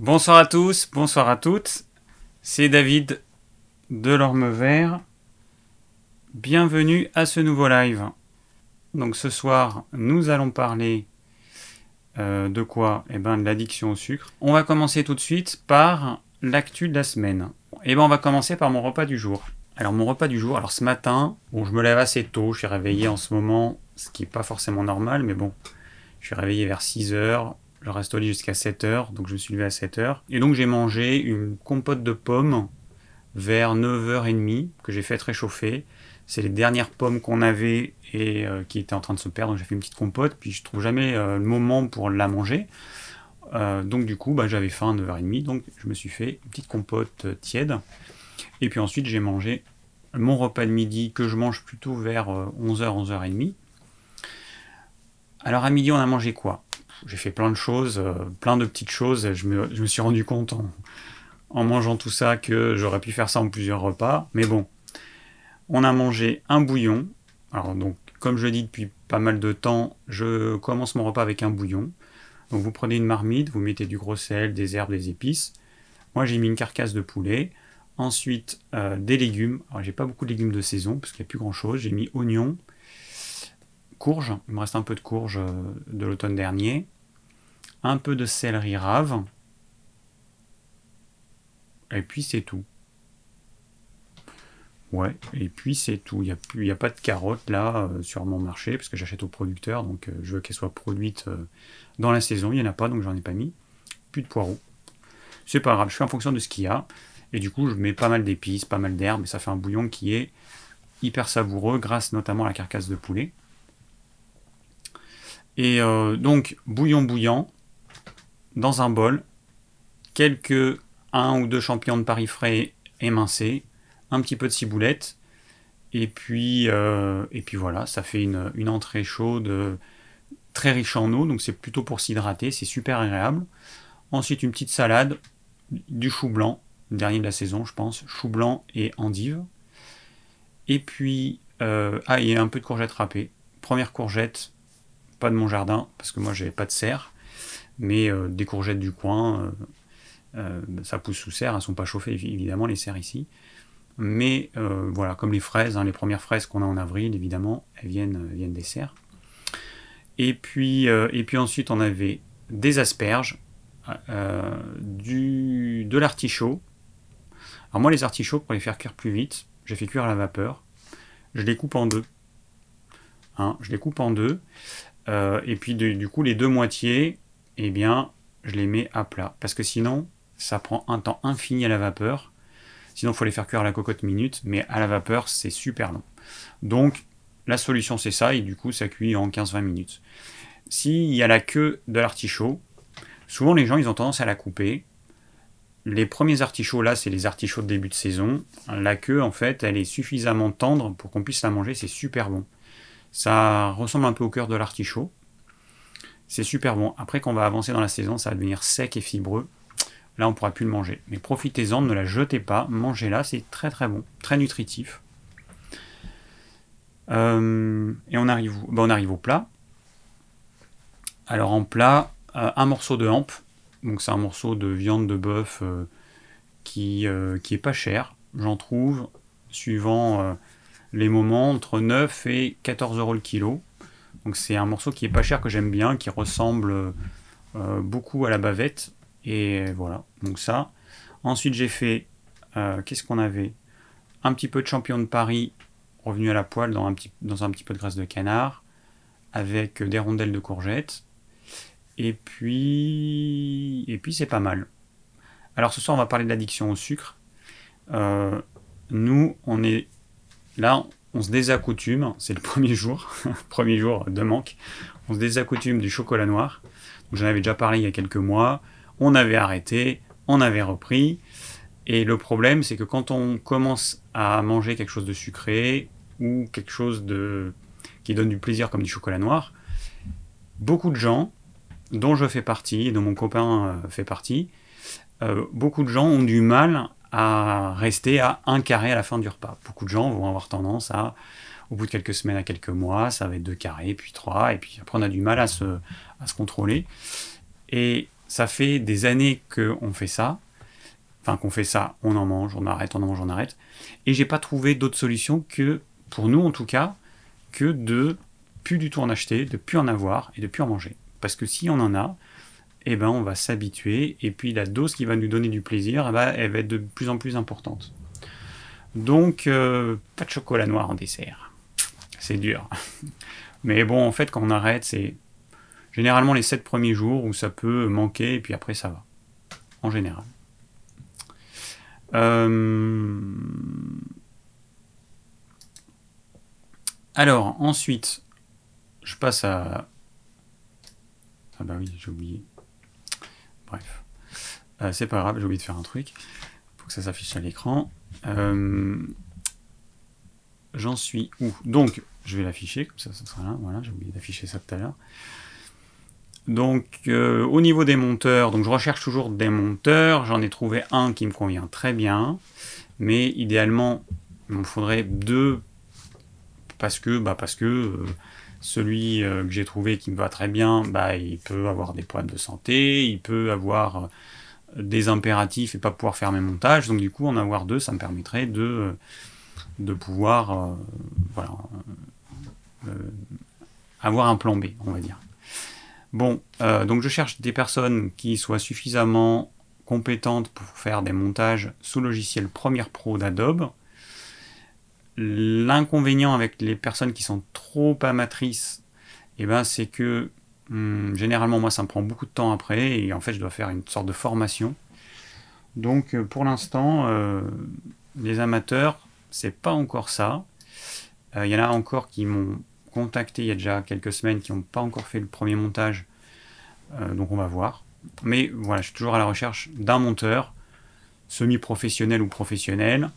Bonsoir à tous, bonsoir à toutes. C'est David de l'Orme Vert. Bienvenue à ce nouveau live. Donc ce soir, nous allons parler euh, de quoi? Eh ben de l'addiction au sucre. On va commencer tout de suite par l'actu de la semaine. Eh ben on va commencer par mon repas du jour. Alors mon repas du jour, alors ce matin, bon je me lève assez tôt, je suis réveillé en ce moment, ce qui n'est pas forcément normal, mais bon, je suis réveillé vers 6 heures, je reste au lit jusqu'à 7 heures, donc je me suis levé à 7 heures. Et donc j'ai mangé une compote de pommes vers 9h30 que j'ai fait réchauffer. C'est les dernières pommes qu'on avait et euh, qui étaient en train de se perdre, donc j'ai fait une petite compote, puis je trouve jamais euh, le moment pour la manger. Euh, donc du coup, bah, j'avais faim à 9h30, donc je me suis fait une petite compote tiède. Et puis ensuite, j'ai mangé mon repas de midi que je mange plutôt vers 11h, 11h30. Alors à midi, on a mangé quoi? J'ai fait plein de choses, plein de petites choses. Je me, je me suis rendu compte en, mangeant tout ça que j'aurais pu faire ça en plusieurs repas. Mais bon, on a mangé un bouillon. Alors donc, comme je dis depuis pas mal de temps, je commence mon repas avec un bouillon. Donc vous prenez une marmite, vous mettez du gros sel, des herbes, des épices. Moi j'ai mis une carcasse de poulet. Ensuite euh, des légumes. Alors j'ai pas beaucoup de légumes de saison parce qu'il n'y a plus grand chose. J'ai mis oignons, courges. Il me reste un peu de courges euh, de l'automne dernier. Un peu de céleri rave et puis c'est tout. Ouais, et puis c'est tout. Il n'y a, pas de carottes là euh, sur mon marché, parce que j'achète au producteur, donc euh, je veux qu'elles soient produites dans la saison. Il n'y en a pas, donc j'en ai pas mis. Plus de poireaux. C'est pas grave, je fais en fonction de ce qu'il y a. Et du coup, je mets pas mal d'épices, pas mal d'herbes, et ça fait un bouillon qui est hyper savoureux, grâce notamment à la carcasse de poulet. Et donc, bouillon bouillant, dans un bol, quelques un ou deux champignons de Paris frais émincés, un petit peu de ciboulette, et puis, euh, et puis voilà, ça fait une, entrée chaude euh, très riche en eau, donc c'est plutôt pour s'hydrater, c'est super agréable. Ensuite, une petite salade, du chou blanc, dernier de la saison, je pense, chou blanc et endive. Et puis, euh, ah, un peu de courgettes râpées. Première courgette, pas de mon jardin, parce que moi j'avais pas de serre, mais des courgettes du coin, euh, ça pousse sous serre, elles ne sont pas chauffées évidemment les serres ici. Mais euh, voilà, comme les fraises, hein, les premières fraises qu'on a en avril, évidemment, elles viennent, euh, viennent des serres. Et puis, et puis ensuite, on avait des asperges, du, de l'artichaut. Alors moi, les artichauts, pour les faire cuire plus vite, j'ai fait cuire à la vapeur. Je les coupe en deux. Hein, je les coupe en deux. Et puis du coup, les deux moitiés, eh bien, je les mets à plat. Parce que sinon, ça prend un temps infini à la vapeur. Sinon, il faut les faire cuire à la cocotte minute, mais à la vapeur, c'est super long. Donc, la solution, c'est ça, et du coup, ça cuit en 15-20 minutes. S'il y a la queue de l'artichaut, souvent les gens, ils ont tendance à la couper. Les premiers artichauts, là, c'est les artichauts de début de saison. La queue, en fait, elle est suffisamment tendre pour qu'on puisse la manger, c'est super bon. Ça ressemble un peu au cœur de l'artichaut. C'est super bon. Après, quand on va avancer dans la saison, ça va devenir sec et fibreux. Là, on ne pourra plus le manger. Mais profitez-en, ne la jetez pas, mangez-la, c'est très très bon, très nutritif. Euh, et on arrive, ben, on arrive au plat. Alors en plat, euh, un morceau de hampe. Donc c'est un morceau de viande de bœuf euh, qui, qui est pas cher. J'en trouve, suivant les moments, entre 9 et 14 euros le kilo. Donc c'est un morceau qui est pas cher, que j'aime bien, qui ressemble beaucoup à la bavette. Et voilà, donc ça. Ensuite, j'ai fait, euh, qu'est-ce qu'on avait? Un petit peu de champion de Paris revenu à la poêle dans un, petit, dans peu de graisse de canard, avec des rondelles de courgettes. Et puis, et puis c'est pas mal. Alors ce soir, on va parler de l'addiction au sucre. Euh, nous, on est là, on se désaccoutume, c'est le premier jour, premier jour de manque, on se désaccoutume du chocolat noir. J'en avais déjà parlé il y a quelques mois on avait arrêté, on avait repris. Et le problème, c'est que quand on commence à manger quelque chose de sucré ou quelque chose de qui donne du plaisir comme du chocolat noir, beaucoup de gens, dont je fais partie, et dont mon copain euh, fait partie, euh, beaucoup de gens ont du mal à rester à un carré à la fin du repas. Beaucoup de gens vont avoir tendance à, au bout de quelques semaines à quelques mois, ça va être deux carrés, puis trois, et puis après on a du mal à se, à se contrôler. Et ça fait des années qu'on fait ça. Enfin, qu'on fait ça, on en mange, on arrête, on en mange, on arrête. Et j'ai pas trouvé d'autre solution que, pour nous en tout cas, que de plus du tout en acheter, de plus en avoir et de plus en manger. Parce que si on en a, eh ben on va s'habituer et puis la dose qui va nous donner du plaisir, ben, elle va être de plus en plus importante. Donc, euh, pas de chocolat noir en dessert. C'est dur. Mais bon, en fait, quand on arrête, c'est généralement les 7 premiers jours où ça peut manquer et puis après ça va. En général. Euh, alors, ensuite, je passe à. Ah bah oui, j'ai oublié. Bref. Euh, c'est pas grave, j'ai oublié de faire un truc. Faut que ça s'affiche à l'écran. Euh, j'en suis où? Donc, je vais l'afficher, comme ça, ça sera là. Voilà, j'ai oublié d'afficher ça tout à l'heure. Donc, euh, au niveau des monteurs, donc je recherche toujours des monteurs. J'en ai trouvé un qui me convient très bien, mais idéalement, il me faudrait deux parce que, bah, parce que celui euh, que j'ai trouvé qui me va très bien, bah, il peut avoir des problèmes de santé, il peut avoir euh, des impératifs et pas pouvoir faire mes montages. Donc du coup, en avoir deux, ça me permettrait de, euh, pouvoir avoir un plan B, on va dire. Bon, donc je cherche des personnes qui soient suffisamment compétentes pour faire des montages sous logiciel Premiere Pro d'Adobe L'inconvénient avec les personnes qui sont trop amatrices, eh ben, c'est que hmm, généralement, moi, ça me prend beaucoup de temps après, et en fait, je dois faire une sorte de formation. Donc, euh, pour l'instant, euh, les amateurs, c'est pas encore ça. Il euh, y en a encore qui m'ont contacté il y a déjà quelques semaines, qui n'ont pas encore fait le premier montage. donc, on va voir. Mais voilà, je suis toujours à la recherche d'un monteur, semi-professionnel ou professionnel,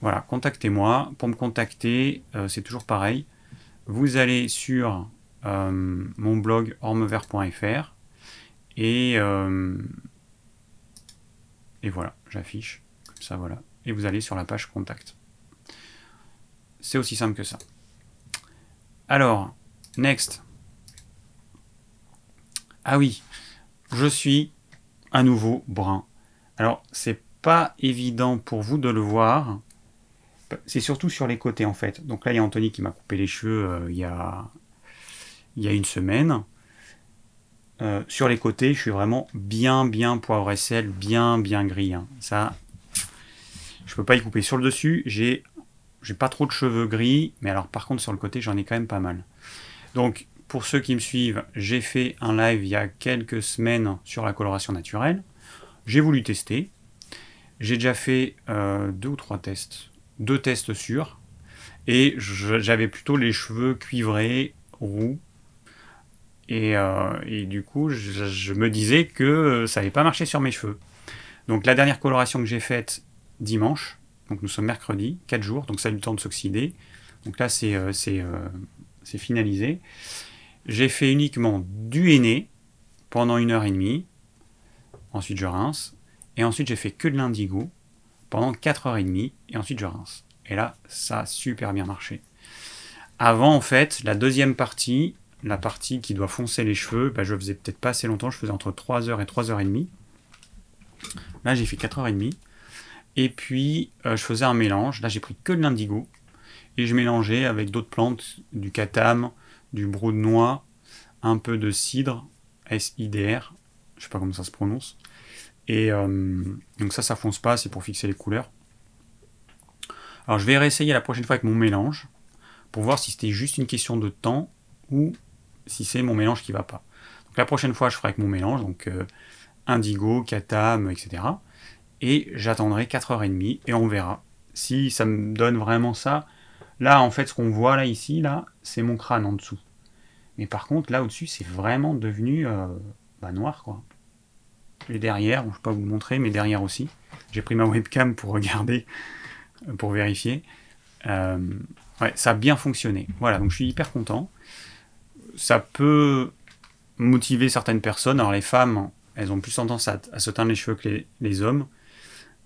voilà, contactez-moi. Pour me contacter, euh, c'est toujours pareil. Vous allez sur euh, mon blog ormevert.fr et, euh, et voilà, j'affiche ça, voilà. Et vous allez sur la page contact. C'est aussi simple que ça. Alors, next. Ah oui, je suis à nouveau brun. Alors, c'est pas évident pour vous de le voir c'est surtout sur les côtés en fait. Donc là, il y a Anthony qui m'a coupé les cheveux euh, il, y a, il y a une semaine. Euh, sur les côtés, je suis vraiment bien, bien poivre et sel, bien, bien gris. Hein. Ça, je peux pas y couper. Sur le dessus, j'ai, j'ai pas trop de cheveux gris, mais alors par contre sur le côté, j'en ai quand même pas mal. Donc pour ceux qui me suivent, j'ai fait un live il y a quelques semaines sur la coloration naturelle. J'ai voulu tester. J'ai déjà fait euh, deux ou trois tests deux tests sûrs. Et j'avais plutôt les cheveux cuivrés, roux. Et, euh, du coup, je, me disais que ça n'avait pas marché sur mes cheveux. Donc la dernière coloration que j'ai faite dimanche, donc nous sommes mercredi, 4 jours, donc ça a eu le temps de s'oxyder. Donc là, c'est euh, euh, c'est finalisé. J'ai fait uniquement du henné pendant une heure et demie. Ensuite, je rince. Et ensuite, j'ai fait que de l'indigo pendant 4h30 et ensuite je rince. Et là, ça a super bien marché. Avant, en fait, la deuxième partie, la partie qui doit foncer les cheveux, bah, je faisais peut-être pas assez longtemps, je faisais entre 3h et 3h30. Là, j'ai fait 4h30. Et puis, euh, je faisais un mélange. Là, j'ai pris que de l'indigo. Et je mélangeais avec d'autres plantes, du katam, du brou de noix, un peu de cidre, S-I-D-R, je sais pas comment ça se prononce, et euh, donc ça, ça fonce pas, c'est pour fixer les couleurs. Alors je vais réessayer la prochaine fois avec mon mélange, pour voir si c'était juste une question de temps, ou si c'est mon mélange qui va pas. Donc la prochaine fois, je ferai avec mon mélange, donc euh, indigo, katam, etc. Et j'attendrai 4h30 et on verra si ça me donne vraiment ça. Là, en fait, ce qu'on voit là, ici, là, c'est mon crâne en dessous. Mais par contre, là au-dessus, c'est vraiment devenu euh, bah, noir, quoi les derrière, je ne vais pas vous montrer, mais derrière aussi. J'ai pris ma webcam pour regarder, euh, pour vérifier. Euh, ouais, ça a bien fonctionné. Voilà, donc je suis hyper content. Ça peut motiver certaines personnes. Alors les femmes, elles ont plus tendance à, se teindre les cheveux que les, hommes.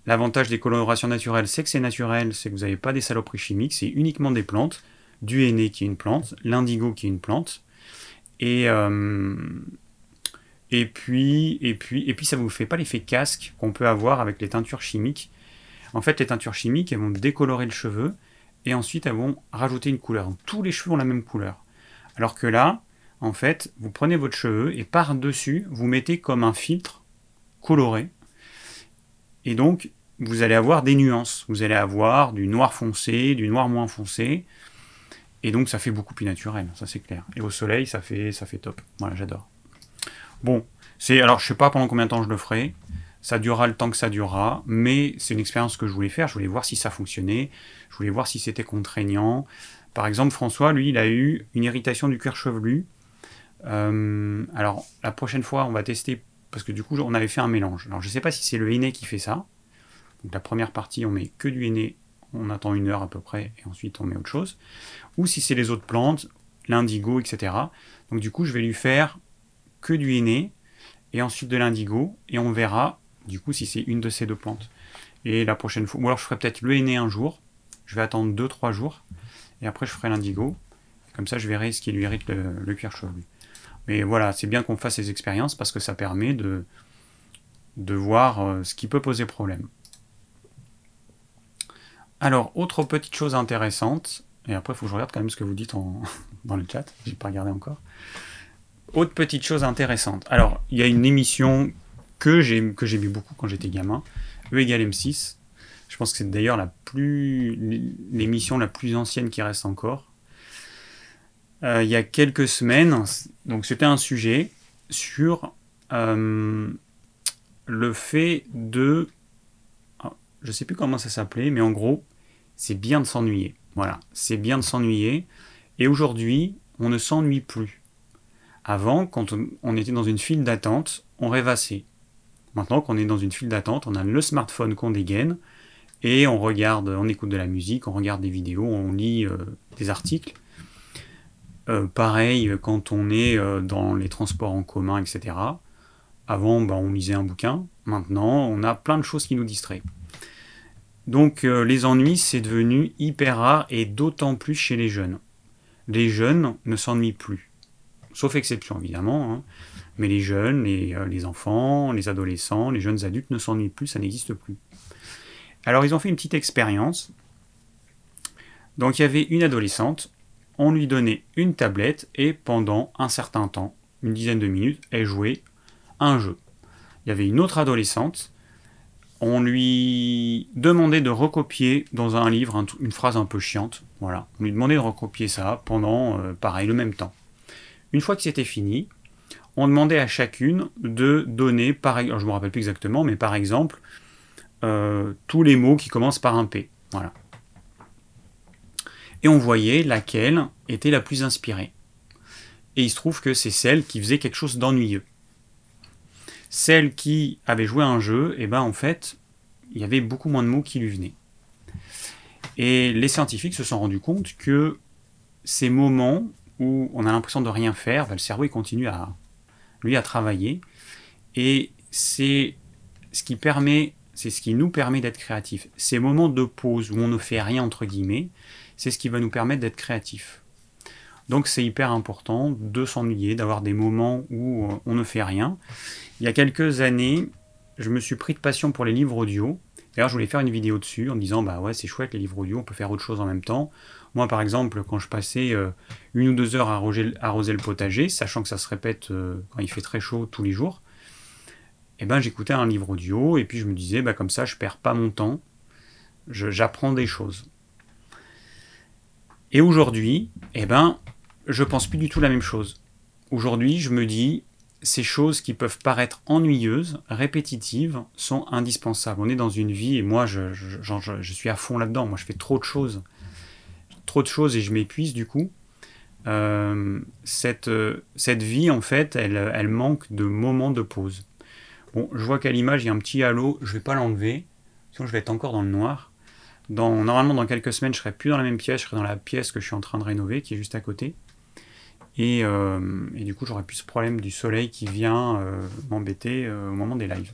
L'avantage des colorations naturelles, c'est que c'est naturel, c'est que vous n'avez pas des saloperies chimiques, c'est uniquement des plantes, du henné qui est une plante, l'indigo qui est une plante, et, euh, Et puis, et puis, et puis ça vous fait pas l'effet casque qu'on peut avoir avec les teintures chimiques. En fait, les teintures chimiques, elles vont décolorer le cheveu et ensuite elles vont rajouter une couleur. tous les cheveux ont la même couleur. Alors que là, en fait, vous prenez votre cheveu et par-dessus, vous mettez comme un filtre coloré. Et donc, vous allez avoir des nuances. Vous allez avoir du noir foncé, du noir moins foncé. Et donc, ça fait beaucoup plus naturel, ça c'est clair. Et au soleil, ça fait, ça fait top. Voilà, j'adore. Bon, c'est alors je sais pas pendant combien de temps je le ferai. Ça durera le temps que ça durera, mais c'est une expérience que je voulais faire. Je voulais voir si ça fonctionnait. Je voulais voir si c'était contraignant. Par exemple, François, lui, il a eu une irritation du cuir chevelu. Euh, alors, la prochaine fois, on va tester, parce que du coup, on avait fait un mélange. Alors, je ne sais pas si c'est le henné qui fait ça. Donc, la première partie, on met que du henné, on attend une heure à peu près, et ensuite on met autre chose. Ou si c'est les autres plantes, l'indigo, etc. Donc, du coup, je vais lui faire que du henné et ensuite de l'indigo et on verra du coup si c'est une de ces deux plantes. Et la prochaine fois, ou alors je ferai peut-être le henné un jour, je vais attendre 2-3 jours et après je ferai l'indigo. Comme ça je verrai ce qui lui irrite le, cuir chevelu. Mais voilà, c'est bien qu'on fasse ces expériences parce que ça permet de, de voir euh, ce qui peut poser problème. Alors, autre petite chose intéressante, et après il faut que je regarde quand même ce que vous dites en, dans le chat, j'ai pas regardé encore. Autre petite chose intéressante. Alors, il y a une émission que j'ai que beaucoup quand j'étais gamin, E égale M6. Je pense que c'est d'ailleurs la plus l'émission la plus ancienne qui reste encore. Euh, il y a quelques semaines, donc c'était un sujet sur euh, le fait de, ah, je sais plus comment ça s'appelait, mais en gros, c'est bien de s'ennuyer. Voilà, c'est bien de s'ennuyer. Et aujourd'hui, on ne s'ennuie plus. Avant, quand on était dans une file d'attente, on rêvassait. Maintenant qu'on est dans une file d'attente, on a le smartphone qu'on dégaine et on regarde, on écoute de la musique, on regarde des vidéos, on lit euh, des articles. Euh, pareil quand on est euh, dans les transports en commun, etc. Avant, bah, on lisait un bouquin. Maintenant, on a plein de choses qui nous distraient. Donc les ennuis, c'est devenu hyper rare et d'autant plus chez les jeunes. Les jeunes ne s'ennuient plus sauf exception évidemment. Hein. Mais les jeunes, euh, les, enfants, les adolescents, les jeunes adultes ne s'ennuient plus, ça n'existe plus. Alors ils ont fait une petite expérience. Donc il y avait une adolescente, on lui donnait une tablette et pendant un certain temps, une dizaine de minutes, elle jouait un jeu. Il y avait une autre adolescente, on lui demandait de recopier dans un livre une phrase un peu chiante. Voilà, on lui demandait de recopier ça pendant, euh, pareil, le même temps. Une fois que c'était fini, on demandait à chacune de donner, je ne me rappelle plus exactement, mais par exemple, euh, tous les mots qui commencent par un P. Voilà. Et on voyait laquelle était la plus inspirée. Et il se trouve que c'est celle qui faisait quelque chose d'ennuyeux. Celle qui avait joué un jeu, et eh ben en fait, il y avait beaucoup moins de mots qui lui venaient. Et les scientifiques se sont rendus compte que ces moments où on a l'impression de rien faire, le cerveau continue à lui à travailler et c'est ce qui permet c'est ce qui nous permet d'être créatifs. Ces moments de pause où on ne fait rien entre guillemets, c'est ce qui va nous permettre d'être créatifs. Donc c'est hyper important de s'ennuyer, d'avoir des moments où euh, on ne fait rien. Il y a quelques années, je me suis pris de passion pour les livres audio. D'ailleurs, je voulais faire une vidéo dessus en disant bah ouais, c'est chouette les livres audio, on peut faire autre chose en même temps. Moi, par exemple, quand je passais euh, une ou deux heures à arroser, le potager, sachant que ça se répète euh, quand il fait très chaud tous les jours, eh ben, j'écoutais un livre audio et puis je me disais, bah, comme ça, je perds pas mon temps, j'apprends des choses. Et aujourd'hui, eh ben, je pense plus du tout la même chose. Aujourd'hui, je me dis, ces choses qui peuvent paraître ennuyeuses, répétitives, sont indispensables. On est dans une vie, et moi, je, suis à fond là-dedans. Moi, je fais trop de choses trop de choses et je m'épuise du coup. Euh, cette, cette vie, en fait, elle, elle manque de moments de pause. Bon, je vois qu'à l'image, il y a un petit halo, je vais pas l'enlever, sinon je vais être encore dans le noir. Dans, normalement, dans quelques semaines, je serai plus dans la même pièce, je serai dans la pièce que je suis en train de rénover, qui est juste à côté. Et, euh, et du coup, j'aurai plus ce problème du soleil qui vient euh, m'embêter au moment des lives.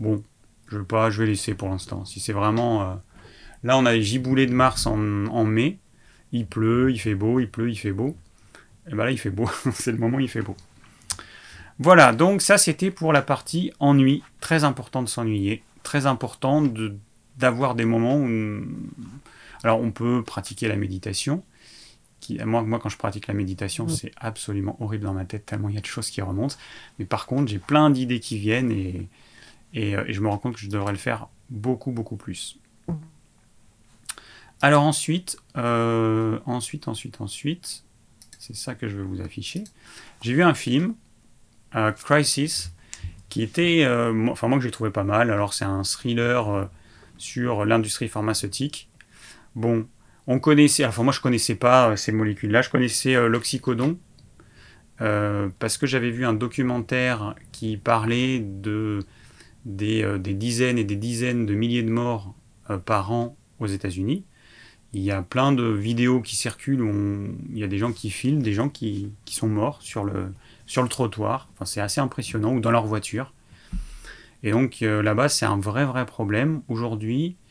Bon, je vais pas, je vais laisser pour l'instant. Si c'est vraiment Là, on a les giboulées de Mars en, mai. Il pleut, il fait beau, il pleut, il fait beau. Et ben là, il fait beau. c'est le moment où il fait beau. Voilà, donc ça c'était pour la partie ennui. Très important de s'ennuyer. Très important d'avoir des moments où... Alors on peut pratiquer la méditation. Qui, moi, moi, quand je pratique la méditation, c'est absolument horrible dans ma tête, tellement il y a de choses qui remontent. Mais par contre, j'ai plein d'idées qui viennent et, et, euh, et, je me rends compte que je devrais le faire beaucoup, beaucoup plus. Alors ensuite, euh, ensuite, ensuite, ensuite, c'est ça que je vais vous afficher. J'ai vu un film, euh, Crisis, qui était, euh, enfin moi que j'ai trouvé pas mal. Alors c'est un thriller sur l'industrie pharmaceutique. Bon, on connaissait, enfin moi je connaissais pas ces molécules-là, je connaissais l'oxycodon parce que j'avais vu un documentaire qui parlait de des, des, dizaines et des dizaines de milliers de morts par an aux États-Unis il y a plein de vidéos qui circulent où il y a des gens qui filment, des gens qui, sont morts sur le, sur le trottoir. Enfin, c'est assez impressionnant, ou dans leur voiture. Et donc euh, là-bas, c'est un vrai, vrai problème. Aujourd'hui, euh,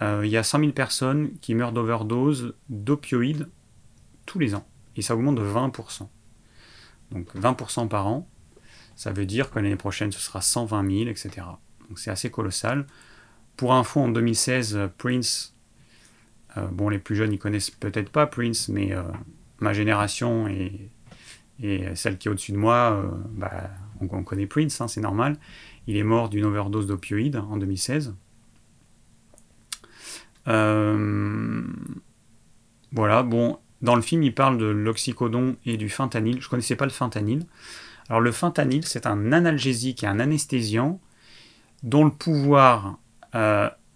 il y a 100 000 personnes qui meurent d'overdose d'opioïdes tous les ans. Et ça augmente de 20%. Donc 20% par an. Ça veut dire que l'année prochaine, ce sera 120 000, etc. Donc c'est assez colossal. Pour info, en 2016, Prince euh, bon, les plus jeunes, ils connaissent peut-être pas Prince, mais euh, ma génération et, celle qui est au-dessus de moi, euh, bah, on, connaît Prince, hein, c'est normal. Il est mort d'une overdose d'opioïdes en 2016. Voilà, bon, dans le film, il parle de l'oxycodon et du fentanyl. Je connaissais pas le fentanyl. Alors, le fentanyl, c'est un analgésique et un anesthésiant dont le pouvoir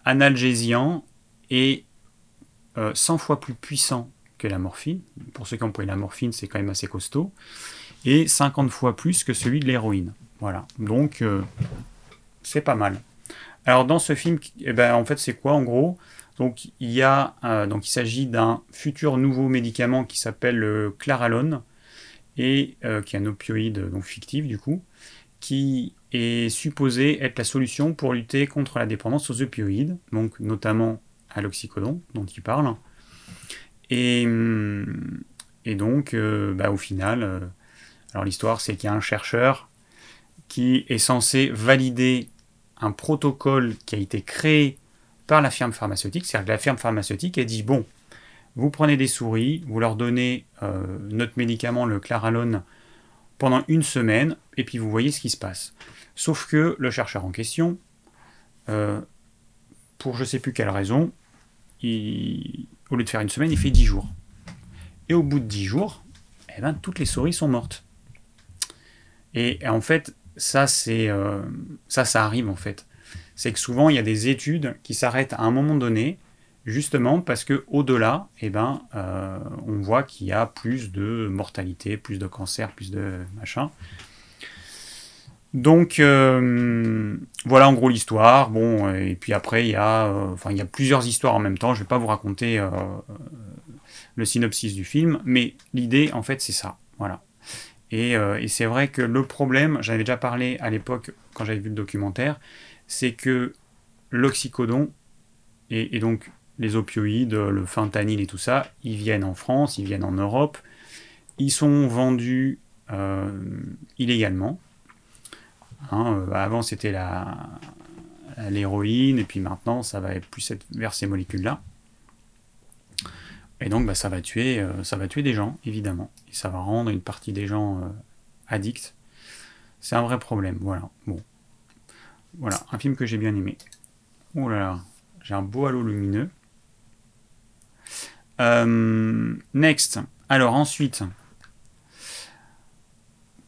analgésiant est 100 euh, fois plus puissant que la morphine. Pour ceux qui ont pris la morphine, c'est quand même assez costaud. Et 50 fois plus que celui de l'héroïne. Voilà. Donc, euh, c'est pas mal. Alors, dans ce film, eh ben, en fait, c'est quoi en gros? Donc il, y a, euh, donc, il s'agit d'un futur nouveau médicament qui s'appelle le Claralone, et qui est un opioïde donc fictif du coup, qui est supposé être la solution pour lutter contre la dépendance aux opioïdes, donc notamment à l'oxycodon dont il parle. Et, hum, et donc, euh, bah, au final, euh, alors l'histoire, c'est qu'il y a un chercheur qui est censé valider un protocole qui a été créé par la firme pharmaceutique. C'est-à-dire que la firme pharmaceutique a dit bon, vous prenez des souris, vous leur donnez euh, notre médicament, le Claralone, pendant une semaine, et puis vous voyez ce qui se passe. Sauf que le chercheur en question, pour je sais plus quelle raison, au lieu de faire une semaine, il fait 10 jours. Et au bout de 10 jours, eh ben, toutes les souris sont mortes. Et, en fait, ça, c'est, euh, ça, ça arrive en fait. C'est que souvent, il y a des études qui s'arrêtent à un moment donné, justement parce que au-delà, eh ben, euh, on voit qu'il y a plus de mortalité, plus de cancer, plus de machin. Donc euh, voilà en gros l'histoire. Bon et puis après il y a euh, enfin il y a plusieurs histoires en même temps. Je vais pas vous raconter euh, le synopsis du film, mais l'idée en fait c'est ça. Voilà. Et, c'est vrai que le problème, j'avais déjà parlé à l'époque quand j'avais vu le documentaire, c'est que l'oxycodon et, donc les opioïdes, le fentanyl et tout ça, ils viennent en France, ils viennent en Europe, ils sont vendus illégalement Hein, euh, avant, c'était l'héroïne, et puis maintenant, ça va plus être vers ces molécules-là. Et donc, bah, ça, va tuer, euh, ça va tuer des gens, évidemment. Et ça va rendre une partie des gens euh, addicts. C'est un vrai problème, voilà. Bon. Voilà, un film que j'ai bien aimé. Oh là là, j'ai un beau halo lumineux. next. Alors ensuite,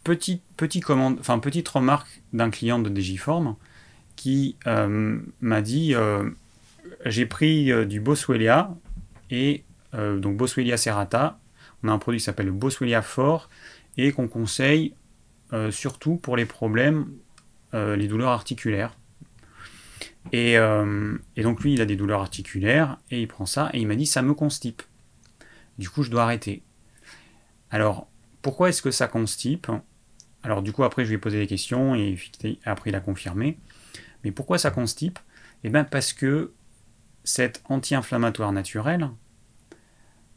petite, commande, enfin, petite remarque d'un client de Digiform qui euh, m'a dit euh, j'ai pris euh, du Boswellia et donc Boswellia serrata. On a un produit qui s'appelle le Boswellia Fort et qu'on conseille surtout pour les problèmes, les douleurs articulaires. Et, et, donc lui, il a des douleurs articulaires et il prend ça et il m'a dit ça me constipe. Du coup, je dois arrêter. Alors, pourquoi est-ce que ça constipe? Alors du coup, après, je lui ai posé des questions et après, il a confirmé. Mais pourquoi ça constipe? Eh bien parce que cet anti-inflammatoire naturel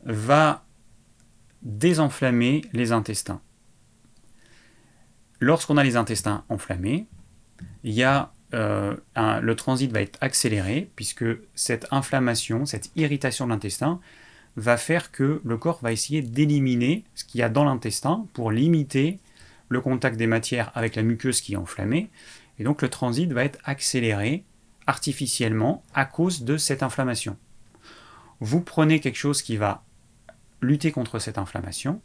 va désenflammer les intestins. lorsqu'on a les intestins enflammés, il y a, euh, le transit va être accéléré puisque cette inflammation, cette irritation de l'intestin va faire que le corps va essayer d'éliminer ce qu'il y a dans l'intestin pour limiter le contact des matières avec la muqueuse qui est enflammée. Et donc le transit va être accéléré artificiellement à cause de cette inflammation. Vous prenez quelque chose qui va lutter contre cette inflammation,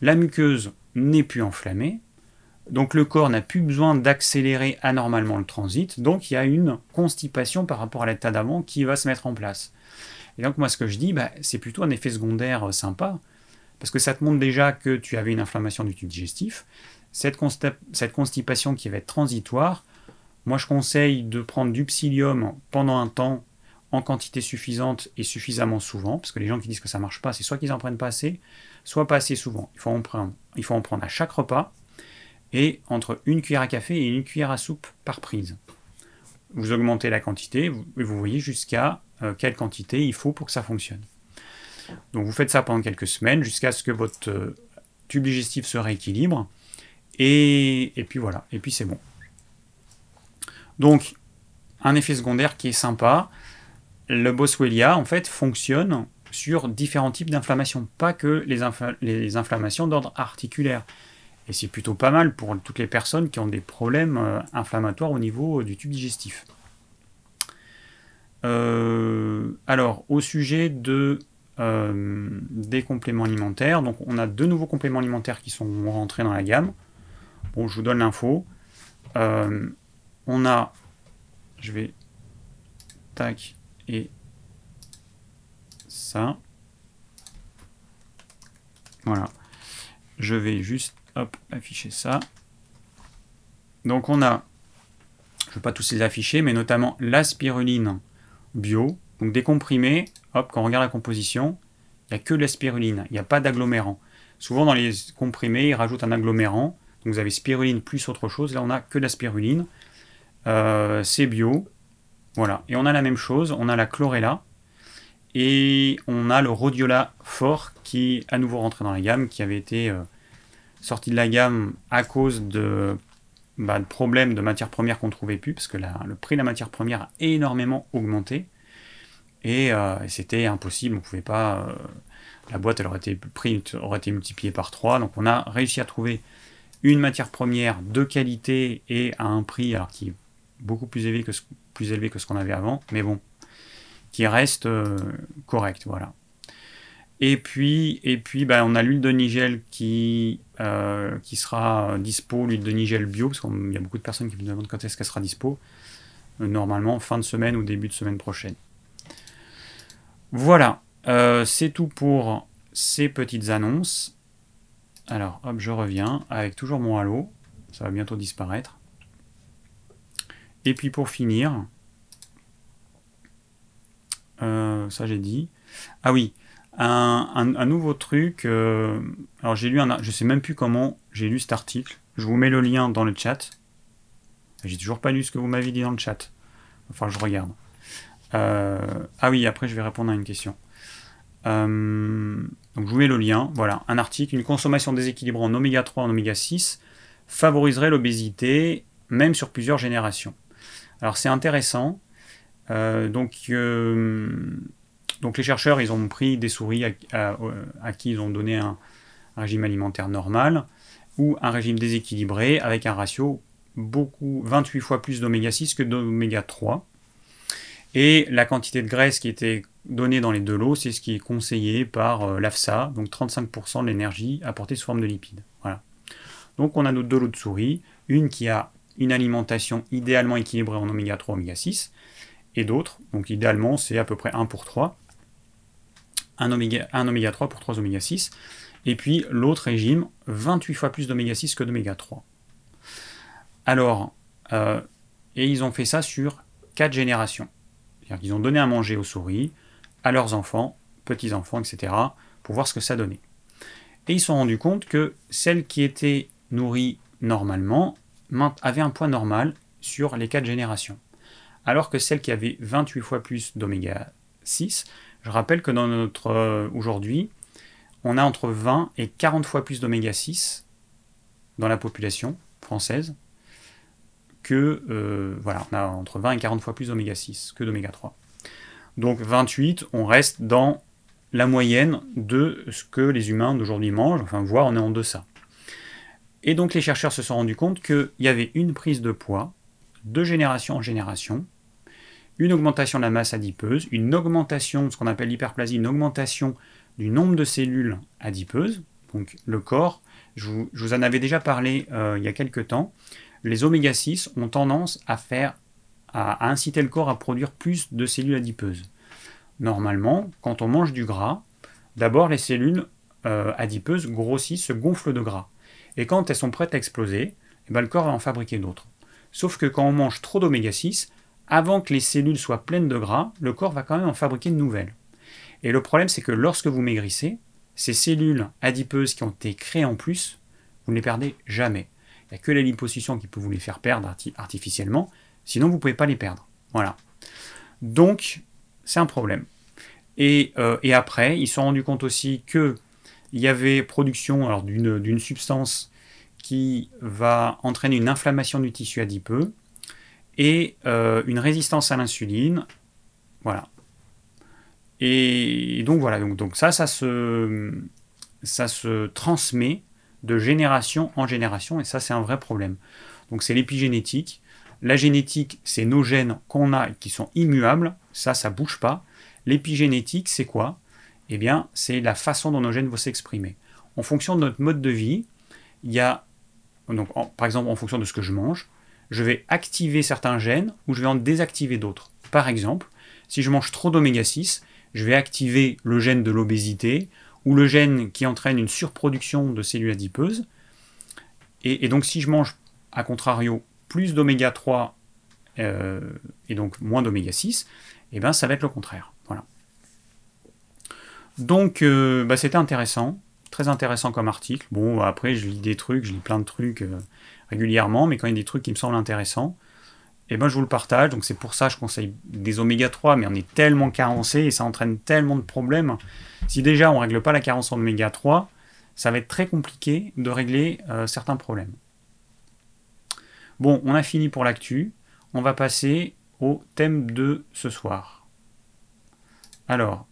la muqueuse n'est plus enflammée, donc le corps n'a plus besoin d'accélérer anormalement le transit, donc il y a une constipation par rapport à l'état d'avant qui va se mettre en place. Et donc moi ce que je dis, bah, c'est plutôt un effet secondaire euh, sympa, parce que ça te montre déjà que tu avais une inflammation du tube digestif. Cette, constipation qui va être transitoire, moi je conseille de prendre du psyllium pendant un temps en quantité suffisante et suffisamment souvent, parce que les gens qui disent que ça marche pas, c'est soit qu'ils en prennent pas assez, soit pas assez souvent. Il faut en prendre à chaque repas et entre une cuillère à café et une cuillère à soupe par prise. Vous augmentez la quantité et vous voyez jusqu'à euh, quelle quantité il faut pour que ça fonctionne. Donc vous faites ça pendant quelques semaines jusqu'à ce que votre euh, tube digestif se rééquilibre et, puis voilà, et puis c'est bon. Donc un effet secondaire qui est sympa, le Boswellia en fait fonctionne sur différents types d'inflammations, pas que les, les inflammations d'ordre articulaire. Et c'est plutôt pas mal pour toutes les personnes qui ont des problèmes euh, inflammatoires au niveau du tube digestif. Euh, alors, au sujet de, euh, des compléments alimentaires, donc on a deux nouveaux compléments alimentaires qui sont rentrés dans la gamme. Bon, je vous donne l'info. on a, je vais, tac, et ça. Voilà. Je vais juste hop, afficher ça. Donc on a, je ne vais pas tous les afficher, mais notamment la spiruline bio. Donc des comprimés, hop, quand on regarde la composition, il n'y a que de la spiruline, il n'y a pas d'agglomérant. Souvent dans les comprimés, ils rajoutent un agglomérant. Donc vous avez spiruline plus autre chose. Là, on a que de la spiruline. Euh, c'est bio. Voilà. Et on a la même chose. On a la chlorella. Et on a le rhodiola fort qui est à nouveau rentré dans la gamme, qui avait été euh, sorti de la gamme à cause de, bah, problèmes de matières premières qu'on ne trouvait plus, parce que le prix de la matière première a énormément augmenté. Et, euh, c'était impossible, on pouvait pas. Euh, la boîte elle aurait été, prix aurait été multipliée par 3. Donc on a réussi à trouver une matière première de qualité et à un prix alors, qui est beaucoup plus élevé que ce, plus élevé que ce qu'on avait avant. Mais bon, qui reste euh, correct, voilà. Et puis, et puis bah, on a l'huile de Nigel qui, euh, qui sera dispo, l'huile de Nigel bio, parce qu'il y a beaucoup de personnes qui me demandent quand est-ce qu'elle sera dispo. Euh, normalement, fin de semaine ou début de semaine prochaine. Voilà, c'est tout pour ces petites annonces. Alors, hop, je reviens avec toujours mon halo. Ça va bientôt disparaître. Et puis pour finir, euh, ça j'ai dit. Ah oui, un, nouveau truc. Euh, alors j'ai lu un, je sais même plus comment j'ai lu cet article. Je vous mets le lien dans le chat. J'ai toujours pas lu ce que vous m'avez dit dans le chat. Enfin, je regarde. Euh, ah oui, après je vais répondre à une question. donc je vous mets le lien. Voilà, un article. Une consommation déséquilibrée en oméga 3 en oméga 6 favoriserait l'obésité, même sur plusieurs générations. Alors c'est intéressant euh, donc, euh, donc les chercheurs, ils ont pris des souris à, qui ils ont donné un, régime alimentaire normal ou un régime déséquilibré avec un ratio beaucoup 28 fois plus d'oméga 6 que d'oméga 3. Et la quantité de graisse qui était donnée dans les deux lots, c'est ce qui est conseillé par euh, l'AFSA, donc 35% de l'énergie apportée sous forme de lipides. Voilà. Donc on a nos deux lots de souris, une qui a une alimentation idéalement équilibrée en oméga 3, oméga 6, et d'autres. Donc idéalement, c'est à peu près 1 pour 3. Un oméga, un oméga 3 pour 3 oméga 6. Et puis l'autre régime, 28 fois plus d'oméga 6 que d'oméga 3. Alors, euh, et ils ont fait ça sur 4 générations. C'est-à-dire qu'ils ont donné à manger aux souris, à leurs enfants, petits-enfants, etc., pour voir ce que ça donnait. Et ils se sont rendus compte que celles qui étaient nourries normalement avaient un poids normal sur les 4 générations alors que celle qui avait 28 fois plus d'oméga 6, je rappelle que dans notre euh, aujourd'hui, on a entre 20 et 40 fois plus d'oméga 6 dans la population française que, euh, voilà, on a entre 20 et 40 fois plus d'oméga 6 que d'oméga 3. Donc 28, on reste dans la moyenne de ce que les humains d'aujourd'hui mangent, enfin, voire on est en deçà. Et donc les chercheurs se sont rendus compte qu'il y avait une prise de poids de génération en génération, une augmentation de la masse adipeuse, une augmentation de ce qu'on appelle l'hyperplasie, une augmentation du nombre de cellules adipeuses. Donc le corps, je vous, en avais déjà parlé euh, il y a quelques temps, les oméga 6 ont tendance à faire à, inciter le corps à produire plus de cellules adipeuses. Normalement, quand on mange du gras, d'abord les cellules euh, adipeuses grossissent, se gonflent de gras. Et quand elles sont prêtes à exploser, eh ben, le corps va en fabriquer d'autres. Sauf que quand on mange trop d'oméga 6, avant que les cellules soient pleines de gras, le corps va quand même en fabriquer de nouvelles. Et le problème, c'est que lorsque vous maigrissez, ces cellules adipeuses qui ont été créées en plus, vous ne les perdez jamais. Il n'y a que la liposuction qui peut vous les faire perdre artificiellement, sinon vous ne pouvez pas les perdre. Voilà. Donc, c'est un problème. Et, euh, et, après, ils se sont rendus compte aussi qu'il y avait production d'une substance qui va entraîner une inflammation du tissu adipeux et euh, une résistance à l'insuline. Voilà. Et donc voilà, donc, ça, ça se, transmet de génération en génération, et ça c'est un vrai problème. Donc c'est l'épigénétique. La génétique, c'est nos gènes qu'on a et qui sont immuables, ça, ça bouge pas. L'épigénétique, c'est quoi? Eh bien, c'est la façon dont nos gènes vont s'exprimer. En fonction de notre mode de vie, il y a, par exemple, en fonction de ce que je mange, je vais activer certains gènes ou je vais en désactiver d'autres. Par exemple, si je mange trop d'oméga 6, je vais activer le gène de l'obésité ou le gène qui entraîne une surproduction de cellules adipeuses. Et, donc si je mange, à contrario, plus d'oméga 3 euh, et donc moins d'oméga 6, et eh ben ça va être le contraire. Voilà. Donc euh, bah, c'était intéressant, très intéressant comme article. Bon après je lis des trucs, je lis plein de trucs euh, régulièrement, mais quand il y a des trucs qui me semblent intéressants, et ben je vous le partage. Donc c'est pour ça que je conseille des oméga 3, mais on est tellement carencé et ça entraîne tellement de problèmes. Si déjà on ne règle pas la carence en oméga 3, ça va être très compliqué de régler euh, certains problèmes. Bon, on a fini pour l'actu. On va passer au thème de ce soir. Alors,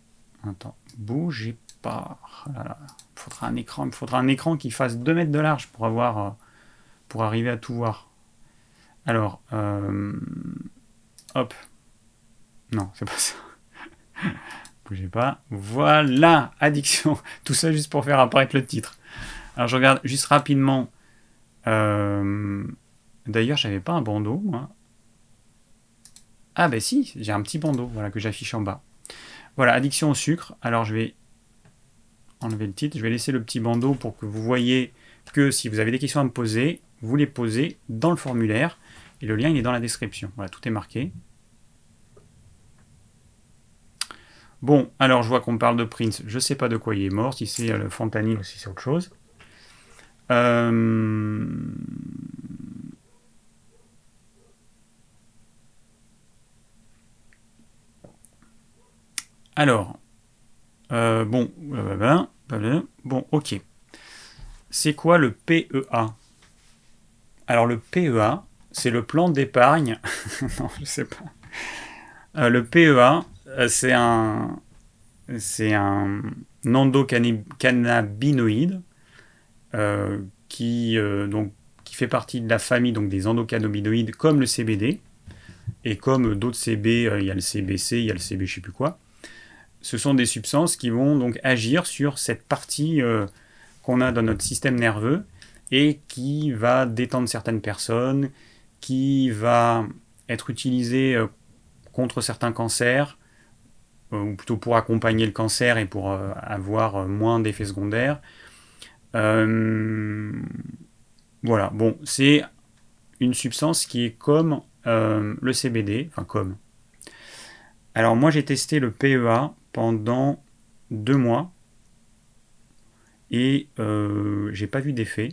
attends, bougez pas. Oh il faudra un écran, il faudra un écran qui fasse 2 mètres de large pour avoir, euh, pour arriver à tout voir. Alors, euh, hop. Non, c'est pas ça. Bougez pas. Voilà, addiction. Tout ça juste pour faire apparaître le titre. Alors, je regarde juste rapidement. Euh, d'ailleurs, j'avais pas un bandeau, moi. Ah, ben si, j'ai un petit bandeau, voilà, que j'affiche en bas. Voilà, addiction au sucre. Alors, je vais enlever le titre. Je vais laisser le petit bandeau pour que vous voyez que si vous avez des questions à me poser, vous les posez dans le formulaire. Et le lien, il est dans la description. Voilà, tout est marqué. Bon, alors je vois qu'on parle de Prince. Je ne sais pas de quoi il est mort, si c'est euh, le fentanyl ou si c'est autre chose. Euh, alors, euh, bon, ben, bon, ok. C'est quoi le PEA Alors le PEA, c'est le plan d'épargne. non, je sais pas. Euh, le PEA, euh, c'est un, c'est un endocannabinoïde euh, qui, fait partie de la famille des endocannabinoïdes comme le CBD et comme d'autres CB, il y a le CBC, il y a le CB je sais plus quoi. Ce sont des substances qui vont donc agir sur cette partie qu'on a dans notre système nerveux et qui va détendre certaines personnes, qui va être utilisé euh, contre certains cancers, euh, ou plutôt pour accompagner le cancer et pour euh, avoir moins d'effets secondaires. voilà, bon, c'est une substance qui est comme le CBD, enfin comme. Alors moi j'ai testé le PEA pendant deux mois et j'ai pas vu d'effet.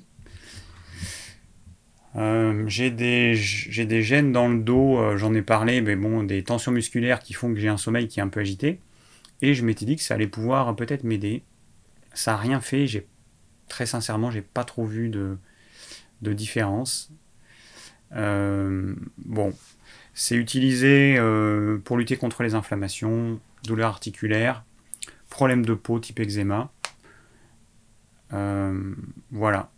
Euh, j'ai des, des gènes dans le dos, euh, j'en ai parlé, mais bon, des tensions musculaires qui font que j'ai un sommeil qui est un peu agité. Et je m'étais dit que ça allait pouvoir peut-être m'aider. Ça n'a rien fait, très sincèrement, j'ai pas trop vu de, de différence. Euh, bon, c'est utilisé pour lutter contre les inflammations, douleurs articulaires, problèmes de peau type eczéma. Voilà.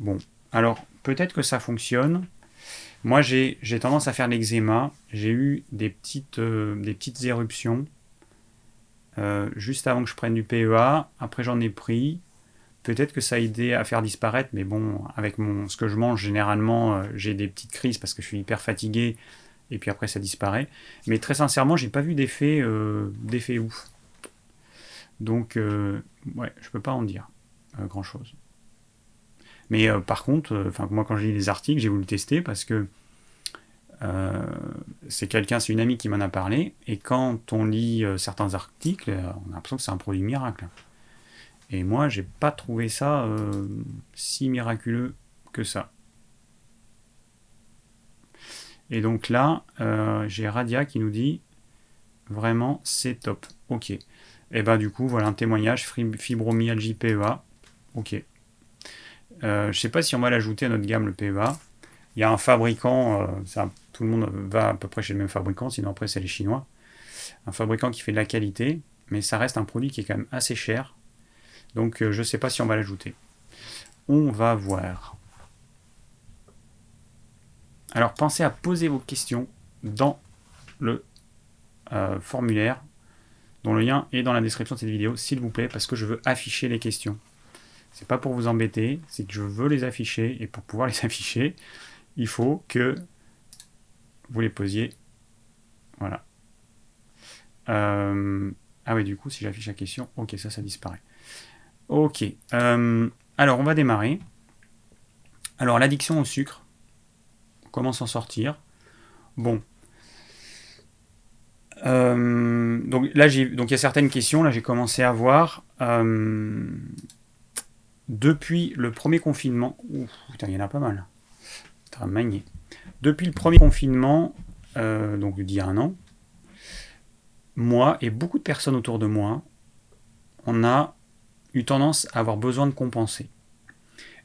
Bon, alors peut-être que ça fonctionne. Moi, j'ai tendance à faire l'eczéma. J'ai eu des petites, petites éruptions juste avant que je prenne du PEA. Après, j'en ai pris. Peut-être que ça a aidé à faire disparaître, mais bon, avec mon, ce que je mange, généralement, euh, j'ai des petites crises parce que je suis hyper fatigué, et puis après ça disparaît. Mais très sincèrement, j'ai pas vu d'effet euh, d'effet ouf. Donc, euh, ouais, je peux pas en dire grand Mais par contre, enfin moi quand j'ai lis les articles, j'ai voulu tester parce que c'est quelqu'un, c'est une amie qui m'en a parlé, et quand on lit certains articles, on a l'impression que c'est un produit miracle. Et moi, j'ai pas trouvé ça euh, si miraculeux que ça. Et donc là, euh, j'ai Radia qui nous dit vraiment c'est top. Ok. Et bah du coup, voilà un témoignage fibromyalgie PEA. Ok. Euh, je sais pas si on va l'ajouter à notre gamme le PEA. Il y a un fabricant, euh, tout le monde va à peu près chez le même fabricant, sinon après c'est les Chinois. Un fabricant qui fait de la qualité, mais ça reste un produit qui est quand même assez cher. Donc euh, je ne sais pas si on va l'ajouter. On va voir. Alors pensez à poser vos questions dans le formulaire dont le lien est dans la description de cette vidéo, s'il vous plaît, parce que je veux afficher les questions. C'est pas pour vous embêter, c'est que je veux les afficher, et pour pouvoir les afficher, il faut que vous les posiez. Voilà. Euh, ah oui, du coup, si j'affiche la question, ok, ça, ça disparaît. Ok. Euh, alors, on va démarrer. Alors, l'addiction au sucre. Comment s'en sortir Bon. Euh, donc là, donc il y a certaines questions. Là, j'ai commencé à voir. Depuis le premier confinement. Il y en a pas mal. Manier. Depuis le premier confinement, donc d'il y a un an, moi et beaucoup de personnes autour de moi, on a eu tendance à avoir besoin de compenser.